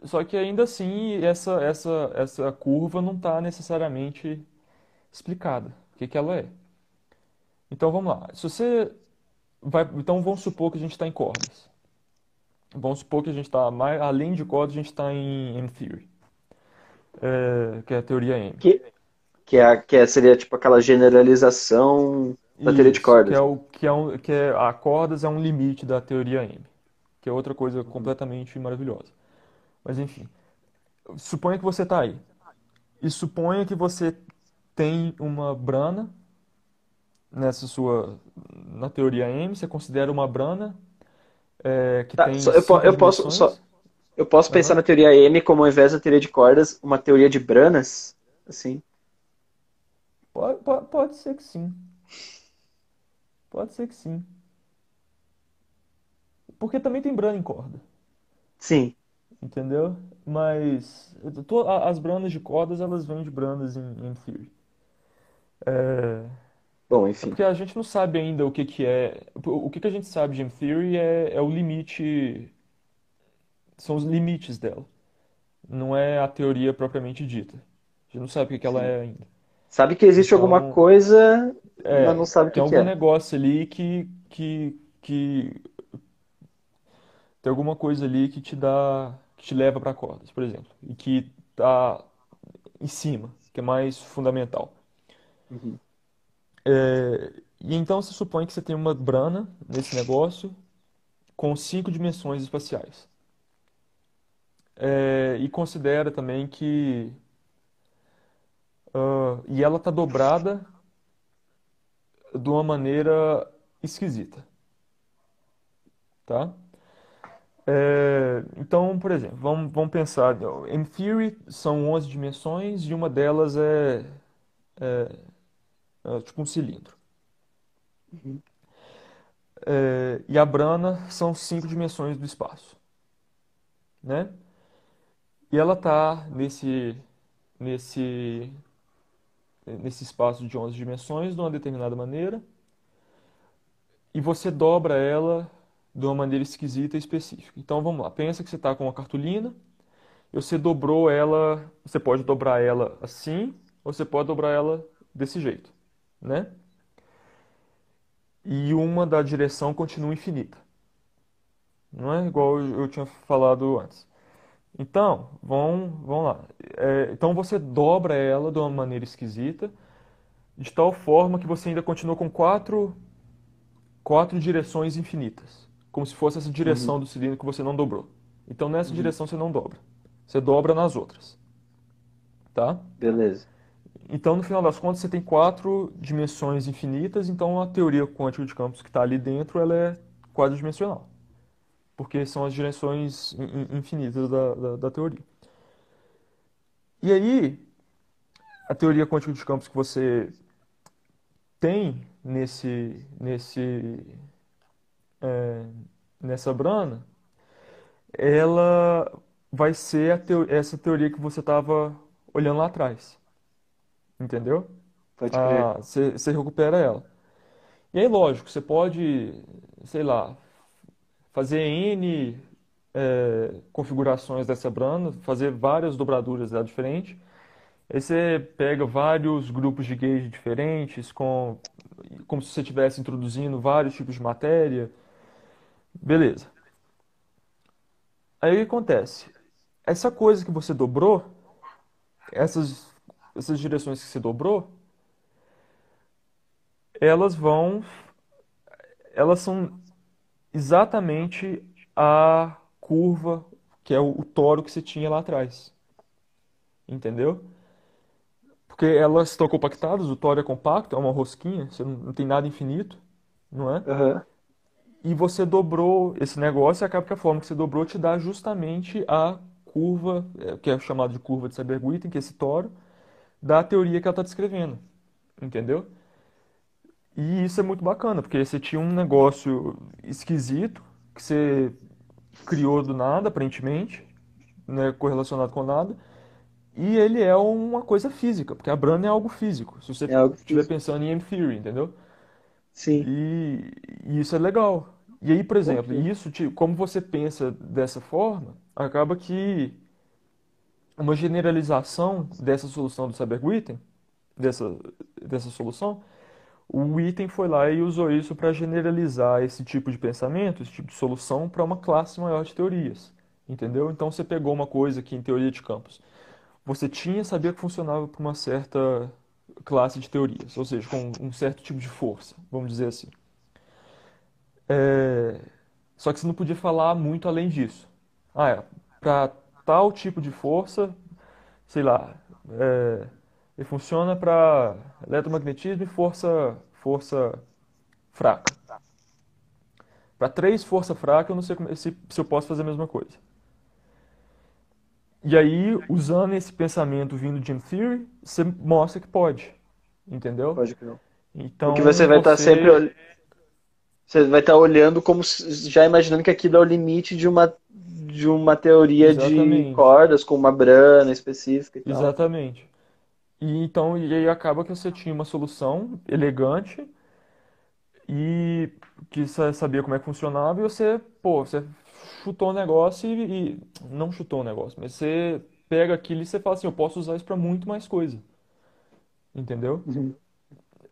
[SPEAKER 2] só que ainda assim, essa, essa, essa curva não está necessariamente explicada. O que que ela é? Então, vamos lá. Se você vai, então vamos supor que a gente está em cordas. Vamos supor que a gente está mais além de cordas, a gente está em M-theory, é, que é a teoria M.
[SPEAKER 1] Que, que, é, que é- seria tipo aquela generalização da teoria de
[SPEAKER 2] Isso, que
[SPEAKER 1] cordas.
[SPEAKER 2] é o que é, um, que é a cordas é um limite da teoria M, que é outra coisa completamente maravilhosa. Mas enfim, suponha que você está aí e suponha que você tem uma brana nessa sua na teoria M, você considera uma brana é, que
[SPEAKER 1] Tá,
[SPEAKER 2] tem
[SPEAKER 1] só- eu, po- eu posso, só, eu posso pensar
[SPEAKER 2] Aham.
[SPEAKER 1] na teoria M como, ao invés da teoria de cordas, uma teoria de branas? Assim.
[SPEAKER 2] Pode, pode, pode ser que sim. Pode ser que sim. Porque também tem brana em corda,
[SPEAKER 1] Sim.
[SPEAKER 2] entendeu? Mas a- as branas de cordas, elas vêm de branas em, em theory. É,
[SPEAKER 1] Bom,
[SPEAKER 2] é
[SPEAKER 1] enfim.
[SPEAKER 2] porque a gente não sabe ainda o que que é. O que que a gente sabe de M theory é, é o limite. São os limites dela. Não é a teoria propriamente dita. A gente não sabe o que que ela é ainda.
[SPEAKER 1] Sabe que existe alguma
[SPEAKER 2] Então,
[SPEAKER 1] coisa, mas não
[SPEAKER 2] é,
[SPEAKER 1] sabe o
[SPEAKER 2] tem
[SPEAKER 1] que que
[SPEAKER 2] algum
[SPEAKER 1] é.
[SPEAKER 2] negócio ali que, que, que tem alguma coisa ali que te dá, que te leva para cordas, por exemplo, e que tá em cima, que é mais fundamental.
[SPEAKER 1] Uhum.
[SPEAKER 2] É, e então se supõe que você tem uma brana nesse negócio com cinco dimensões espaciais. É, e considera também que ah, e ela está dobrada de uma maneira esquisita, tá? É, então, por exemplo, vamos, vamos pensar, em theory são 11 dimensões e uma delas é, é, é tipo um cilindro.
[SPEAKER 1] Uhum.
[SPEAKER 2] É, e a brana são cinco dimensões do espaço, né? E ela está nesse, nesse, nesse espaço de 11 dimensões de uma determinada maneira e você dobra ela de uma maneira esquisita e específica. Então vamos lá, pensa que você está com uma cartolina você dobrou ela, você pode dobrar ela assim ou você pode dobrar ela desse jeito, né? E uma da direção continua infinita, não é igual eu tinha falado antes. Então, vamos, vamos lá. É, então você dobra ela de uma maneira esquisita, de tal forma que você ainda continua com quatro, quatro direções infinitas, como se fosse essa
[SPEAKER 1] Uhum.
[SPEAKER 2] direção do cilindro que você não dobrou. Então nessa
[SPEAKER 1] Uhum.
[SPEAKER 2] direção você não dobra, você dobra nas outras, tá?
[SPEAKER 1] Beleza.
[SPEAKER 2] Então no final das contas você tem quatro dimensões infinitas, então a teoria quântica de campos que está ali dentro ela é quadridimensional, porque são as direções in- in- infinitas da, da, da teoria. E aí, a teoria quântica de campos que você tem nesse, nesse, é, nessa brana, ela vai ser teo- essa teoria que você estava olhando lá atrás, entendeu?
[SPEAKER 1] Pode crer.
[SPEAKER 2] Ah, você você recupera ela. E aí, lógico, você pode, sei lá, fazer N é, configurações dessa brana, fazer várias dobraduras dela diferentes. Aí você pega vários grupos de gauge diferentes, com, como se você estivesse introduzindo vários tipos de matéria. Beleza. Aí o que acontece? Essa coisa que você dobrou, essas, essas direções que você dobrou, elas vão, elas são exatamente a curva, que é o, o toro que você tinha lá atrás. Entendeu? Porque elas estão compactadas, o toro é compacto, é uma rosquinha, você não, não tem nada infinito, não é?
[SPEAKER 1] Aham.
[SPEAKER 2] E você dobrou esse negócio e acaba que a forma que você dobrou te dá justamente a curva, é, que é chamada de curva de Seyberg-Witten, que é esse toro, da teoria que ela está descrevendo. Entendeu? E isso é muito bacana, porque você tinha um negócio esquisito que você criou do nada, aparentemente, né, correlacionado com nada, e ele é uma coisa física, porque a Brana é algo físico, se você
[SPEAKER 1] É
[SPEAKER 2] estiver
[SPEAKER 1] físico.
[SPEAKER 2] pensando em M-theory, entendeu?
[SPEAKER 1] Sim.
[SPEAKER 2] E, e isso é legal. E aí, por exemplo,
[SPEAKER 1] Ok.
[SPEAKER 2] isso, te- como você pensa dessa forma, acaba que uma generalização dessa solução do Seyberg-Witten, dessa, dessa solução, o Witten foi lá e usou isso para generalizar esse tipo de pensamento, esse tipo de solução, para uma classe maior de teorias. Entendeu? Então você pegou uma coisa que em teoria de campos você tinha, sabia que funcionava para uma certa classe de teorias, ou seja, com um certo tipo de força, vamos dizer assim. É, Só que você não podia falar muito além disso. Ah, é, para tal tipo de força, sei lá, é, ele funciona para eletromagnetismo e força, força fraca. Para três força fraca, eu não sei como- se, se eu posso fazer a mesma coisa. E aí, usando esse pensamento vindo de M-Theory, você mostra que pode. entendeu?
[SPEAKER 1] Pode crer. Porque
[SPEAKER 2] Então
[SPEAKER 1] você vai estar sempre.
[SPEAKER 2] você,
[SPEAKER 1] ol- Você vai estar olhando como já imaginando que aquilo é o limite de uma, de uma teoria de
[SPEAKER 2] exatamente,
[SPEAKER 1] cordas com uma brana específica e tal.
[SPEAKER 2] exatamente. E então e aí acaba que você tinha uma solução elegante e que sa- sabia como é que funcionava e você, pô, você chutou o negócio e, e- não chutou o negócio, mas você pega aquilo e você fala assim, eu posso usar isso para muito mais coisa, entendeu?
[SPEAKER 1] Uhum.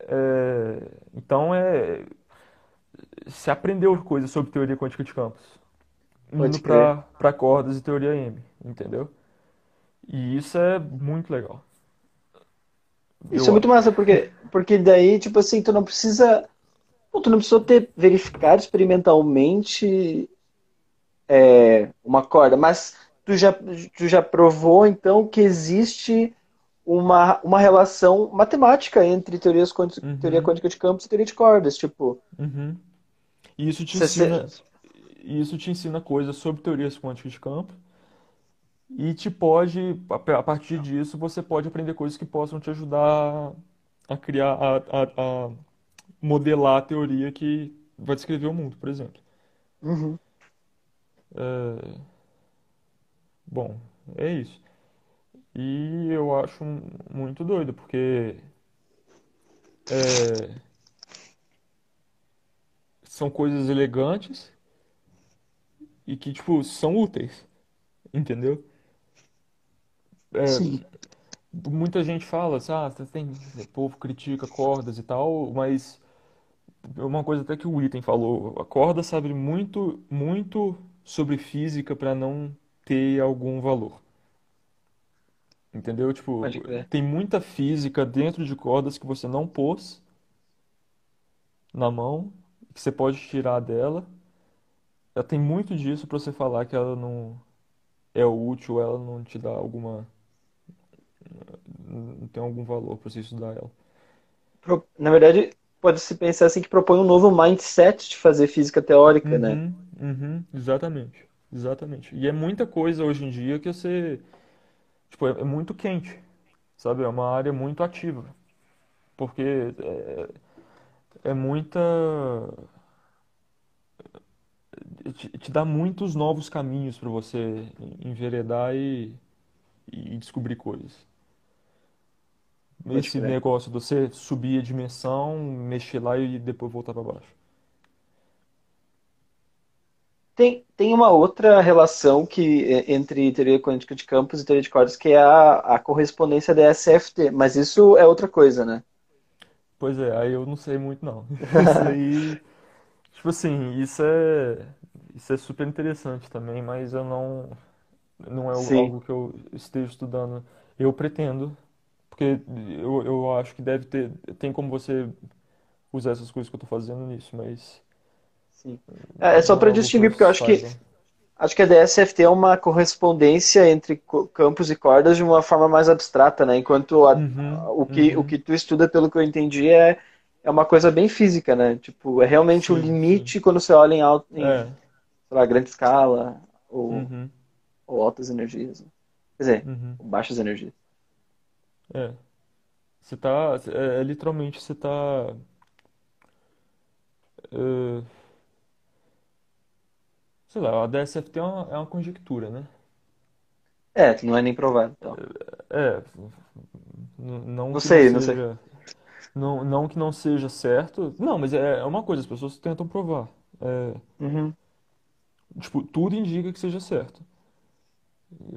[SPEAKER 2] É, então é se aprendeu coisas sobre teoria quântica de campos, indo para para cordas e teoria M, entendeu? E isso é muito legal,
[SPEAKER 1] Isso é
[SPEAKER 2] eu
[SPEAKER 1] muito
[SPEAKER 2] acho.
[SPEAKER 1] massa, porque, porque daí, tipo assim, tu não precisa. pô, Tu não precisa ter verificado experimentalmente é, uma corda, mas tu já, tu já provou então que existe uma, uma relação matemática entre teorias, quânti- teoria
[SPEAKER 2] Uhum,
[SPEAKER 1] quântica de campos e teoria de cordas. Tipo,
[SPEAKER 2] uhum. E isso te ensina, e isso te ensina coisas sobre teorias quânticas de campo e te pode, a a partir disso, você pode aprender coisas que possam te ajudar a criar, a, a, a modelar a teoria que vai descrever o mundo, por exemplo.
[SPEAKER 1] Uhum.
[SPEAKER 2] É, bom, é isso. E eu acho muito doido, porque é, são coisas elegantes e que, tipo, são úteis, entendeu? É,
[SPEAKER 1] Sim,
[SPEAKER 2] muita gente fala assim, ah, tem, o povo critica cordas e tal, mas uma coisa até que o Item falou, a corda sabe muito, muito sobre física para não ter algum valor, entendeu?
[SPEAKER 1] pode
[SPEAKER 2] Tipo,
[SPEAKER 1] crer.
[SPEAKER 2] tem muita física dentro de cordas que você não pôs na mão, que você pode tirar dela. Ela tem muito disso para você falar que ela não é útil, ela não te dá alguma, não tem algum valor para você estudar ela.
[SPEAKER 1] Pro- Na verdade, pode-se pensar assim que propõe um novo mindset de fazer física teórica, né?
[SPEAKER 2] Uhum, uhum, exatamente, exatamente. E é muita coisa hoje em dia que você, tipo, é, é muito quente, sabe? É uma área muito ativa, porque é, é muita, te, te dá muitos novos caminhos para você enveredar e, e descobrir coisas.
[SPEAKER 1] Pode
[SPEAKER 2] Esse
[SPEAKER 1] crer.
[SPEAKER 2] negócio de você subir a dimensão, mexer lá e depois voltar para baixo.
[SPEAKER 1] Tem, tem uma outra relação que é, entre teoria quântica de campos e teoria de cordas, que é a, a correspondência da SFT, mas isso é outra coisa, né?
[SPEAKER 2] Pois é, aí eu não sei muito não. *laughs* Isso aí, tipo assim, isso é isso é super interessante também, mas eu não não é
[SPEAKER 1] Sim,
[SPEAKER 2] algo que eu esteja estudando. Eu pretendo, porque eu, eu acho que deve ter, tem como você usar essas coisas que eu tô fazendo nisso, mas
[SPEAKER 1] sim. É é só para distinguir, porque eu acho que
[SPEAKER 2] saiba.
[SPEAKER 1] acho que a DSFT é uma correspondência entre campos e cordas de uma forma mais abstrata, né? Enquanto a-
[SPEAKER 2] Uhum,
[SPEAKER 1] o que o
[SPEAKER 2] uhum.
[SPEAKER 1] que tu estuda, pelo que eu entendi, é é uma coisa bem física, né? Tipo, é realmente o
[SPEAKER 2] Sim, sim.
[SPEAKER 1] limite quando você olha em alto, em,
[SPEAKER 2] É.
[SPEAKER 1] lá, grande escala ou,
[SPEAKER 2] Uhum,
[SPEAKER 1] ou altas energias. né? Quer dizer,
[SPEAKER 2] uhum.
[SPEAKER 1] baixas energias.
[SPEAKER 2] É. Você tá, é, é literalmente você tá é, sei lá, a DSFT é uma, é uma conjectura, né?
[SPEAKER 1] É, não é nem provado, então.
[SPEAKER 2] É, n- não
[SPEAKER 1] Não
[SPEAKER 2] que não
[SPEAKER 1] sei, não sei.
[SPEAKER 2] seja, não, não que não seja certo. Não, mas é, é uma coisa, as pessoas tentam provar. É,
[SPEAKER 1] Uhum.
[SPEAKER 2] tipo, tudo indica que seja certo,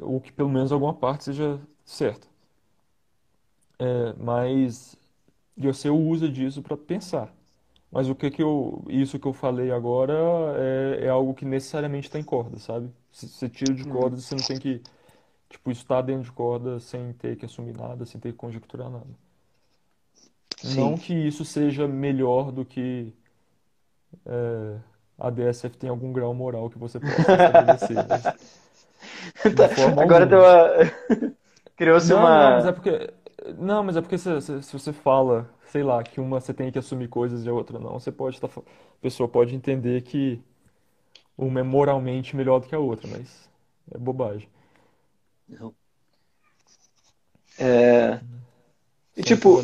[SPEAKER 2] ou que pelo menos alguma parte seja certa. É, mas você usa disso para pensar. Mas o que que eu, isso que eu falei agora é, é algo que necessariamente está em corda, sabe? Se você tira de
[SPEAKER 1] Uhum.
[SPEAKER 2] corda, você não tem que, tipo, estar dentro de corda sem ter que assumir nada, sem ter que conjecturar nada. Não
[SPEAKER 1] Sim.
[SPEAKER 2] que isso seja melhor do que é, a DSF tem algum grau moral que você possa estabelecer, mas *laughs* de forma
[SPEAKER 1] Agora deu uma... *laughs* criou-se
[SPEAKER 2] Não, não, mas é
[SPEAKER 1] uma.
[SPEAKER 2] porque. Não, mas é porque se, se- se você fala, sei lá, que uma você tem que assumir coisas e a outra não, você pode estar. A pessoa pode entender que uma é moralmente melhor do que a outra, mas é bobagem.
[SPEAKER 1] Não. É, E tipo,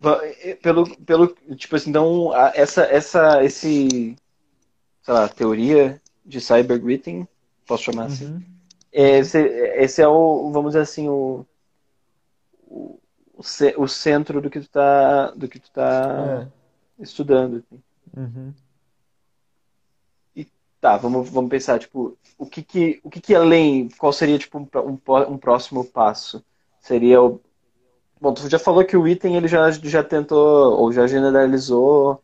[SPEAKER 1] va- eh, pelo, pelo, tipo assim, então, a- essa, essa, esse, sei lá, teoria de cybergreeting, posso chamar assim,
[SPEAKER 2] Uhum,
[SPEAKER 1] é,
[SPEAKER 2] uhum.
[SPEAKER 1] esse, esse é o, vamos dizer assim, o, o, o centro do que tu tá, do que tu tá
[SPEAKER 2] É.
[SPEAKER 1] estudando. assim.
[SPEAKER 2] Uhum.
[SPEAKER 1] E tá, vamos, vamos pensar, tipo, o que que, o que que além, qual seria, tipo, um, um, um próximo passo? Seria o, bom, tu já falou que o item ele já, já tentou, ou já generalizou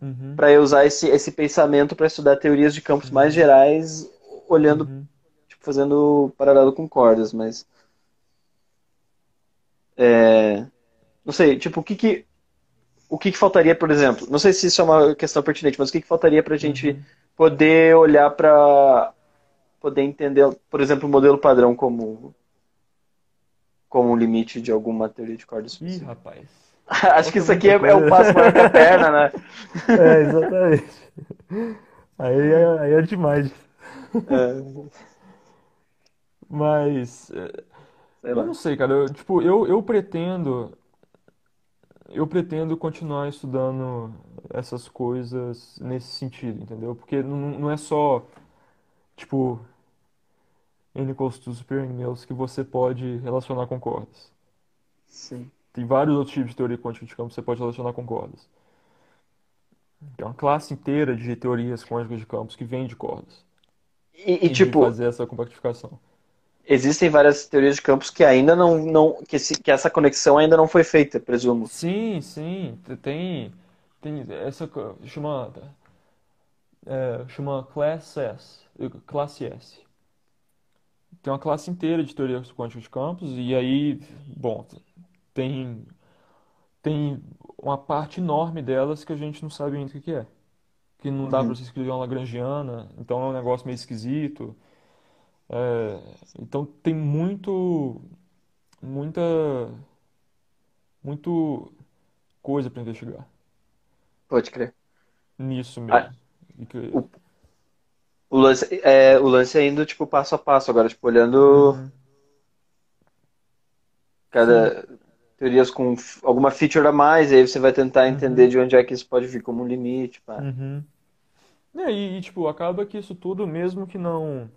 [SPEAKER 2] Uhum.
[SPEAKER 1] para usar esse, esse pensamento para estudar teorias de campos mais
[SPEAKER 2] Uhum.
[SPEAKER 1] gerais, olhando,
[SPEAKER 2] Uhum.
[SPEAKER 1] tipo, fazendo paralelo com cordas, mas não sei, tipo, o que que, o que que faltaria, por exemplo? Não sei se isso é uma questão pertinente, mas o que que faltaria para a gente
[SPEAKER 2] Uhum.
[SPEAKER 1] poder olhar para poder entender, por exemplo, o modelo padrão como como um limite de alguma teoria de cordas
[SPEAKER 2] Ih, rapaz. *laughs*
[SPEAKER 1] Acho que isso aqui é, é o passo maior que a perna, né? *laughs*
[SPEAKER 2] É, exatamente. Aí é, aí é demais.
[SPEAKER 1] É,
[SPEAKER 2] Mas é,
[SPEAKER 1] sei
[SPEAKER 2] eu
[SPEAKER 1] lá.
[SPEAKER 2] não sei, cara. Eu, tipo, eu, eu pretendo eu pretendo continuar estudando essas coisas nesse sentido, entendeu? Porque não, não é só tipo N equals to super que você pode relacionar com cordas.
[SPEAKER 1] Sim.
[SPEAKER 2] Tem vários outros tipos de teoria quântica de campo que você pode relacionar com cordas. Tem uma classe inteira de teorias quânticas de campos que vem de cordas
[SPEAKER 1] E, e,
[SPEAKER 2] e de
[SPEAKER 1] tipo,
[SPEAKER 2] fazer essa compactificação.
[SPEAKER 1] Existem várias teorias de campos que ainda não, não que, esse- que essa conexão ainda não foi feita, presumo.
[SPEAKER 2] Sim, sim, te- tem, tem essa chama é, chama Class S, classe S. Tem uma classe inteira de teorias quânticas de campos e aí, bom, tem tem uma parte enorme delas que a gente não sabe ainda o que é, que não dá para
[SPEAKER 1] Uhum.
[SPEAKER 2] você escrever uma lagrangiana, então é um negócio meio esquisito. É, então tem muito muita muito coisa para investigar.
[SPEAKER 1] Pode crer.
[SPEAKER 2] nisso
[SPEAKER 1] Ah,
[SPEAKER 2] mesmo. E que-
[SPEAKER 1] o, o lance, é, o lance é indo, tipo, passo a passo agora, tipo, olhando
[SPEAKER 2] Uhum. Sim,
[SPEAKER 1] cada teorias com alguma feature a mais, aí você vai tentar entender
[SPEAKER 2] uhum,
[SPEAKER 1] de onde é que isso pode vir como um limite, pá.
[SPEAKER 2] uhum. É, e, e, tipo, acaba que isso tudo, mesmo que não,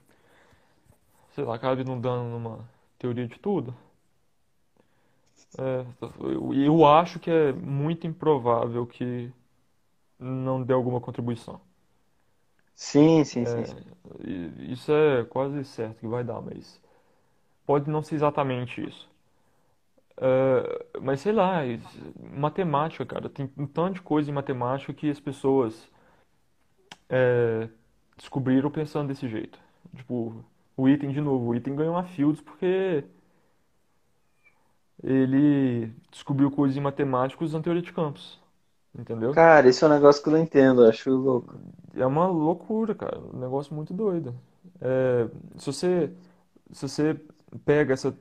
[SPEAKER 2] sei lá, acabe não dando numa teoria de tudo, é, eu, eu acho que é muito improvável que não dê alguma contribuição.
[SPEAKER 1] Sim, sim, sim, sim.
[SPEAKER 2] E Isso é quase certo que vai dar, mas pode não ser exatamente isso. É, mas sei lá, matemática, cara, tem um tanto de coisa em matemática que as pessoas é, descobriram pensando desse jeito. Tipo, o item de novo, o item ganhou uma Fields porque ele descobriu coisas em matemática usando teoria de campos, entendeu?
[SPEAKER 1] Cara, esse é um negócio que eu não entendo, eu acho louco.
[SPEAKER 2] É uma loucura, cara, um negócio muito doido. É, se você, se você pega essa,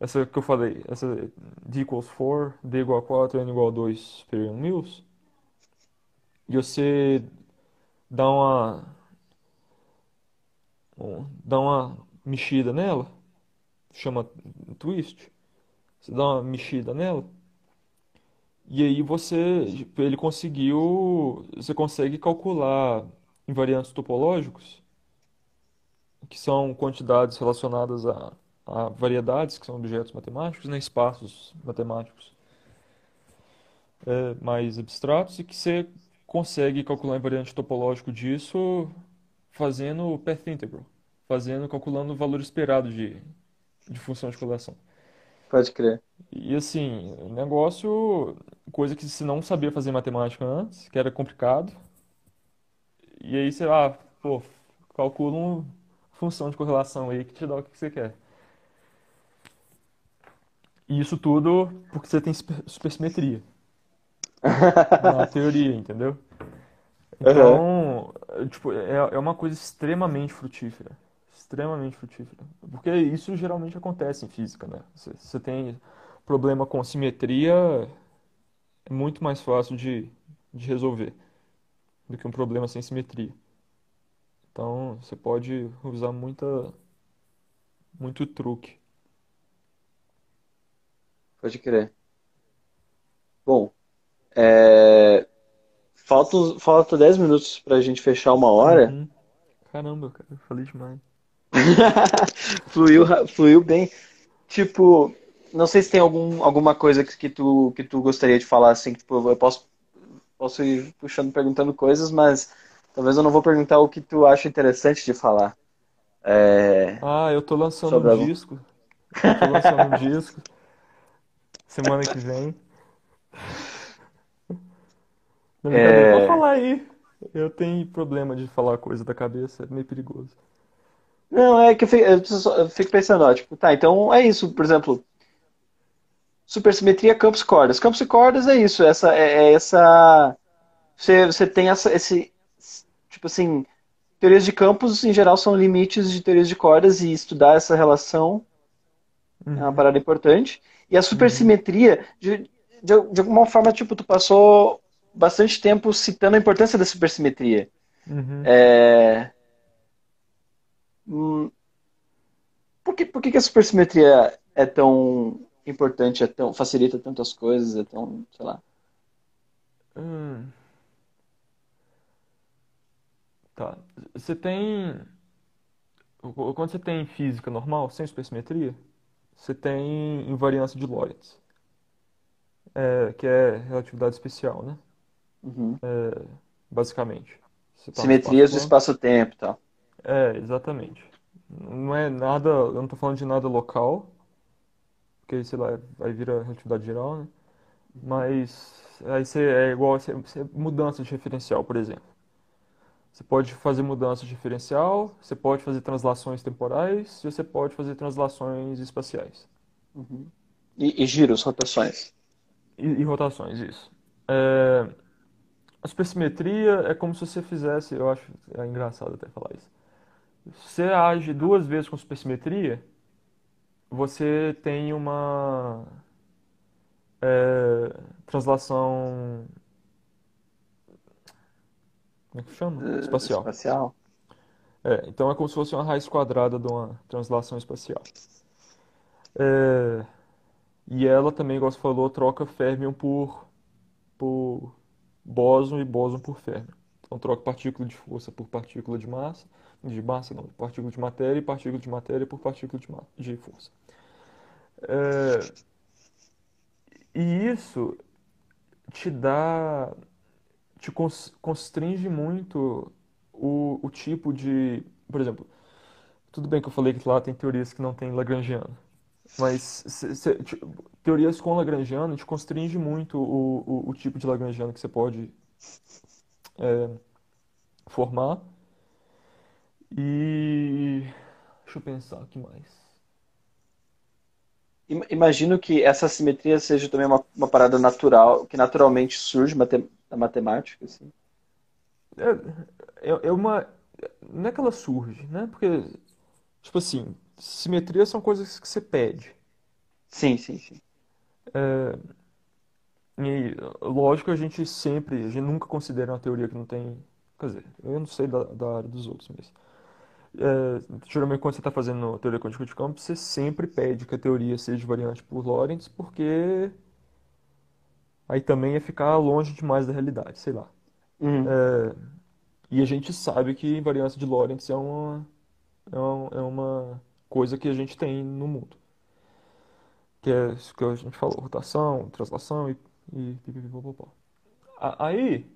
[SPEAKER 2] essa que eu falei, essa D equals 4, D igual a 4, N igual a 2, superior a 1 mils, e você dá uma, um- dá uma mexida nela, chama twist, você dá uma mexida nela, e aí você, ele conseguiu, você consegue calcular invariantes topológicos, que são quantidades relacionadas a, a variedades, que são objetos matemáticos, né, espaços matemáticos é, mais abstratos, e que você consegue calcular invariante topológico disso fazendo path integral, fazendo, calculando o valor esperado de, de função de correlação.
[SPEAKER 1] Pode crer.
[SPEAKER 2] E assim, o negócio, coisa que se não sabia fazer matemática antes, que era complicado, e aí você, ah, pô, calcula uma função de correlação aí que te dá o que você quer. E isso tudo porque você tem super- supersimetria *laughs* na teoria, entendeu? Então, é, tipo, é, é uma coisa extremamente frutífera. Extremamente frutífera. Porque isso geralmente acontece em física, né? Você, você tem problema com simetria, é muito mais fácil de, de resolver do que um problema sem simetria. Então, você pode usar muita, muito truque.
[SPEAKER 1] Pode crer. Bom, é, faltam, falta 10 minutos pra gente fechar uma hora.
[SPEAKER 2] Uhum. Caramba, cara, eu falei demais. *laughs*
[SPEAKER 1] Fluiu, fluiu bem. Tipo, não sei se tem algum, alguma coisa que, que tu, que tu gostaria de falar, assim, tipo, eu posso, posso ir puxando, perguntando coisas, mas talvez eu não vou perguntar o que tu acha interessante de falar. É,
[SPEAKER 2] Ah, eu tô lançando um
[SPEAKER 1] algum...
[SPEAKER 2] disco. Eu tô lançando um disco semana que vem. *laughs* Na brincadeira, pode
[SPEAKER 1] É,
[SPEAKER 2] falar aí. Eu tenho problema de falar coisa da cabeça, é meio perigoso.
[SPEAKER 1] Não, é que eu fico, eu fico pensando, ó, tipo, tá, então é isso, por exemplo, supersimetria, campos e cordas. Campos e cordas é isso, essa é, é essa você, você tem essa esse tipo assim, teorias de campos em geral são limites de teorias de cordas e estudar essa relação é uma
[SPEAKER 2] Uhum,
[SPEAKER 1] parada importante. E a
[SPEAKER 2] uhum,
[SPEAKER 1] supersimetria, de, de, de alguma forma, tipo, tu passou bastante tempo citando a importância da supersimetria.
[SPEAKER 2] uhum.
[SPEAKER 1] É, hum, por que, por que a supersimetria é tão importante, é tão, facilita tantas coisas, é tão, sei lá.
[SPEAKER 2] Hum, tá. Você tem. Quando você tem física normal, sem supersimetria, você tem invariância de Lorentz, é, que é relatividade especial, né?
[SPEAKER 1] Uhum.
[SPEAKER 2] Basicamente. Você está no
[SPEAKER 1] Simetrias do
[SPEAKER 2] espaço-tempo.
[SPEAKER 1] e tal.
[SPEAKER 2] É, exatamente. Não é nada, eu não tô falando de nada local, porque, sei lá, vai vir a relatividade geral, né? Mas aí você é igual a você- você- mudança de referencial, por exemplo. Você pode fazer mudança de referencial, você pode fazer translações temporais e você pode fazer translações espaciais.
[SPEAKER 1] Uhum. E, e giros, rotações.
[SPEAKER 2] E, e rotações, isso. É, a supersimetria é como se você fizesse, eu acho é engraçado até falar isso. Se você age duas vezes com supersimetria, você tem uma é, translação, como é que chama?
[SPEAKER 1] Eh,
[SPEAKER 2] Espacial.
[SPEAKER 1] espacial.
[SPEAKER 2] É, então é como se fosse uma raiz quadrada de uma translação espacial. É, e ela também, igual você falou, troca férmion por, por bóson e bóson por férmion. Então troca partícula de força por partícula de massa, de massa não, partícula de matéria e partícula de matéria por partícula de, de força. É, e isso te dá, te cons- constringe muito o, o tipo de, por exemplo, tudo bem que eu falei que lá tem teorias que não tem Lagrangiano, mas se- te- teorias com Lagrangiano te constringe muito o, o, o tipo de Lagrangiano que você pode é, formar. E deixa eu pensar, o que mais?
[SPEAKER 1] Im- Imagino que essa simetria seja também uma, uma parada natural, que naturalmente surge mate- da matemática, assim.
[SPEAKER 2] É, é, é uma, não é que ela surge, né? Porque, tipo assim, simetria são coisas que você pede.
[SPEAKER 1] Sim, sim, sim.
[SPEAKER 2] E lógico, a gente sempre, a gente nunca considera uma teoria que não tem. Quer dizer, eu não sei da, da área dos outros, mas. é, geralmente, quando você está fazendo teoria quântica de campo, você sempre pede que a teoria seja variante por Lorentz, porque aí também ia ficar longe demais da realidade, sei lá.
[SPEAKER 1] Uhum.
[SPEAKER 2] É, e a gente sabe que invariância de Lorentz é uma, é uma, é uma coisa que a gente tem no mundo, que é isso que a gente falou, rotação, translação e, pipipipopopó. Aí.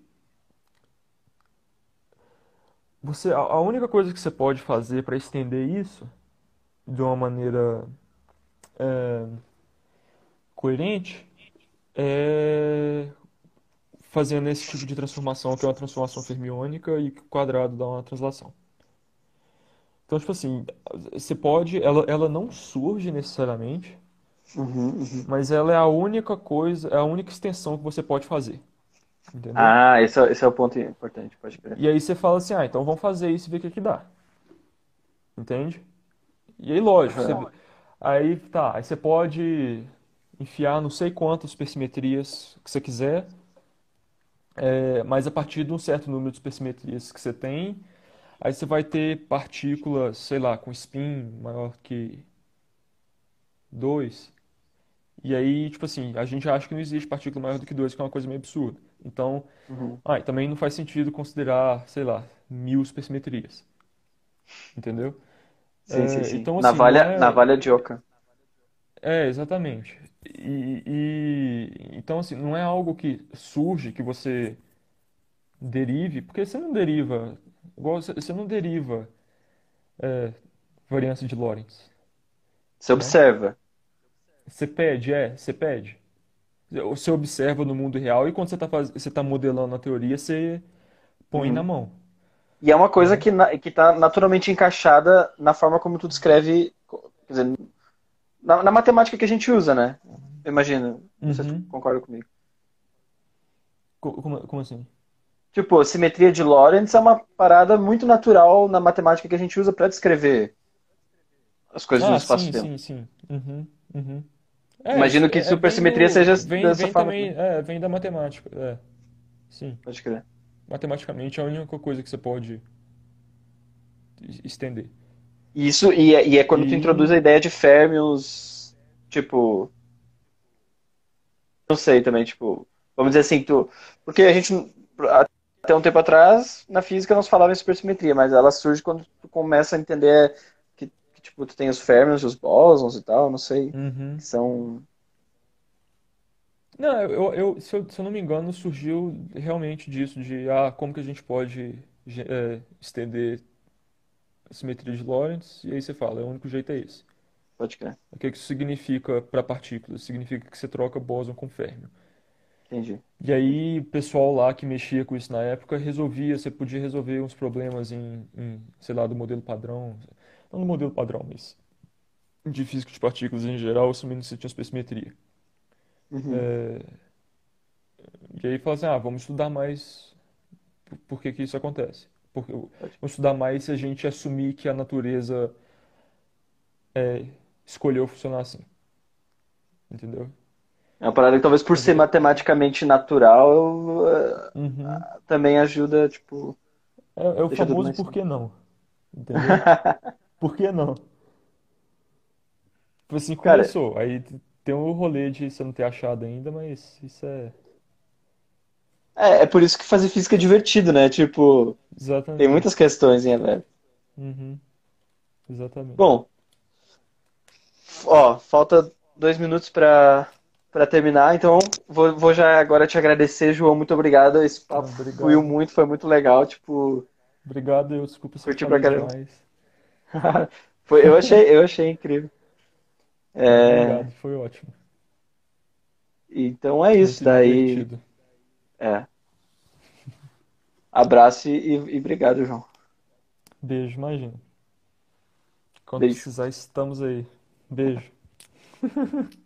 [SPEAKER 2] Você, a a única coisa que você pode fazer para estender isso de uma maneira é, coerente é fazendo esse tipo de transformação, que é uma transformação fermiônica e que o quadrado dá uma translação. Então, tipo assim, você pode, ela, ela não surge necessariamente,
[SPEAKER 1] Uhum, uhum.
[SPEAKER 2] mas ela é a única coisa, é a única extensão que você pode fazer, entendeu?
[SPEAKER 1] Ah, esse é, esse é o ponto importante, pode crer.
[SPEAKER 2] E aí você fala assim, ah, então vamos fazer isso e ver o que que dá, entende? E aí, lógico, você,
[SPEAKER 1] Aham.
[SPEAKER 2] aí tá, aí você pode enfiar não sei quantas supersimetrias que você quiser, é, mas a partir de um certo número de supersimetrias que você tem, aí você vai ter partículas, sei lá, com spin maior que 2 E aí, tipo assim, a gente acha que não existe partícula maior do que 2, que é uma coisa meio absurda. Então,
[SPEAKER 1] Uhum.
[SPEAKER 2] ah, e também não faz sentido considerar, sei lá, mil supersimetrias, entendeu?
[SPEAKER 1] Sim, sim,
[SPEAKER 2] É,
[SPEAKER 1] sim.
[SPEAKER 2] então, assim,
[SPEAKER 1] Navalha,
[SPEAKER 2] é.
[SPEAKER 1] navalha de oca.
[SPEAKER 2] É, exatamente. E, e- então, assim, não é algo que surge, que você derive, porque você não deriva, igual você não deriva é, variância de Lorentz,
[SPEAKER 1] Você
[SPEAKER 2] né?
[SPEAKER 1] observa.
[SPEAKER 2] Você pede, é, você pede. Você observa no mundo real e quando você está faz... você tá modelando a teoria, você põe na
[SPEAKER 1] Uhum.
[SPEAKER 2] mão,
[SPEAKER 1] E é uma coisa
[SPEAKER 2] né?
[SPEAKER 1] que, na, que tá naturalmente encaixada na forma como tu descreve, quer dizer, na, na matemática que a gente usa, né? Eu imagino.
[SPEAKER 2] Uhum.
[SPEAKER 1] concorda comigo.
[SPEAKER 2] Co- Como, como assim?
[SPEAKER 1] Tipo, simetria de Lorentz é uma parada muito natural na matemática que a gente usa para descrever as coisas no
[SPEAKER 2] Ah, sim,
[SPEAKER 1] espaço-tempo.
[SPEAKER 2] sim, sim. Uhum, uhum. É,
[SPEAKER 1] Imagino que
[SPEAKER 2] é, é- vem
[SPEAKER 1] supersimetria seja
[SPEAKER 2] do, vem,
[SPEAKER 1] dessa
[SPEAKER 2] vem
[SPEAKER 1] forma
[SPEAKER 2] também, é, vem da matemática, é, sim.
[SPEAKER 1] Pode crer.
[SPEAKER 2] Matematicamente é a única coisa que você pode es- estender.
[SPEAKER 1] E Isso, e é, e é quando tu introduz
[SPEAKER 2] E,
[SPEAKER 1] a ideia de férmions, tipo, não sei também, tipo, vamos dizer assim, tu, porque a gente, até um tempo atrás, na física não se falava em supersimetria, mas ela surge quando tu começa a entender que, que, tipo, tu tem os férmions e os bósons e tal, não sei, que
[SPEAKER 2] uhum.
[SPEAKER 1] são,
[SPEAKER 2] Não, eu, eu, se eu, se eu não me engano, surgiu realmente disso, de ah, como que a gente pode é, estender a simetria de Lorentz, e aí você fala, é o único jeito é esse.
[SPEAKER 1] pode crer,
[SPEAKER 2] O que que isso significa para partículas? Significa que você troca bóson com férmio.
[SPEAKER 1] entendi.
[SPEAKER 2] E aí, o pessoal lá que mexia com isso na época resolvia, você podia resolver uns problemas em, em, sei lá, do modelo padrão, não do modelo padrão, mas de física de partículas em geral, assumindo que você tinha supersimetria.
[SPEAKER 1] Uhum,
[SPEAKER 2] É, e aí fala assim, ah, vamos estudar mais por, que que isso acontece. Porque, vamos estudar mais se a gente assumir que a natureza é, escolheu funcionar assim, entendeu?
[SPEAKER 1] é uma parada que talvez por ser
[SPEAKER 2] aí,
[SPEAKER 1] matematicamente natural,
[SPEAKER 2] uhum.
[SPEAKER 1] também ajuda, tipo,
[SPEAKER 2] É, é o famoso por que não, entendeu? *laughs* Por que não? Tipo assim,
[SPEAKER 1] Cara,
[SPEAKER 2] começou. Aí tem o rolê de você não ter achado ainda, mas isso é.
[SPEAKER 1] é, é por isso que fazer física é divertido, né? Tipo, tem muitas
[SPEAKER 2] Exatamente.
[SPEAKER 1] questões em aberto.
[SPEAKER 2] Uhum, exatamente.
[SPEAKER 1] Bom, ó, falta dois minutos para para terminar, então vou, vou já agora te agradecer, João. Muito obrigado. Esse papo fluiu
[SPEAKER 2] obrigado.
[SPEAKER 1] muito, foi muito legal. Tipo,
[SPEAKER 2] Obrigado, eu desculpa se eu
[SPEAKER 1] pra caramba.
[SPEAKER 2] demais. *laughs*
[SPEAKER 1] Foi, eu achei, eu achei incrível. É,
[SPEAKER 2] obrigado, foi ótimo.
[SPEAKER 1] então é isso. Daí,
[SPEAKER 2] divertido.
[SPEAKER 1] é, abraço e, e obrigado, João.
[SPEAKER 2] Beijo, imagina. Quando
[SPEAKER 1] Beijo.
[SPEAKER 2] precisar, estamos aí. Beijo. *laughs*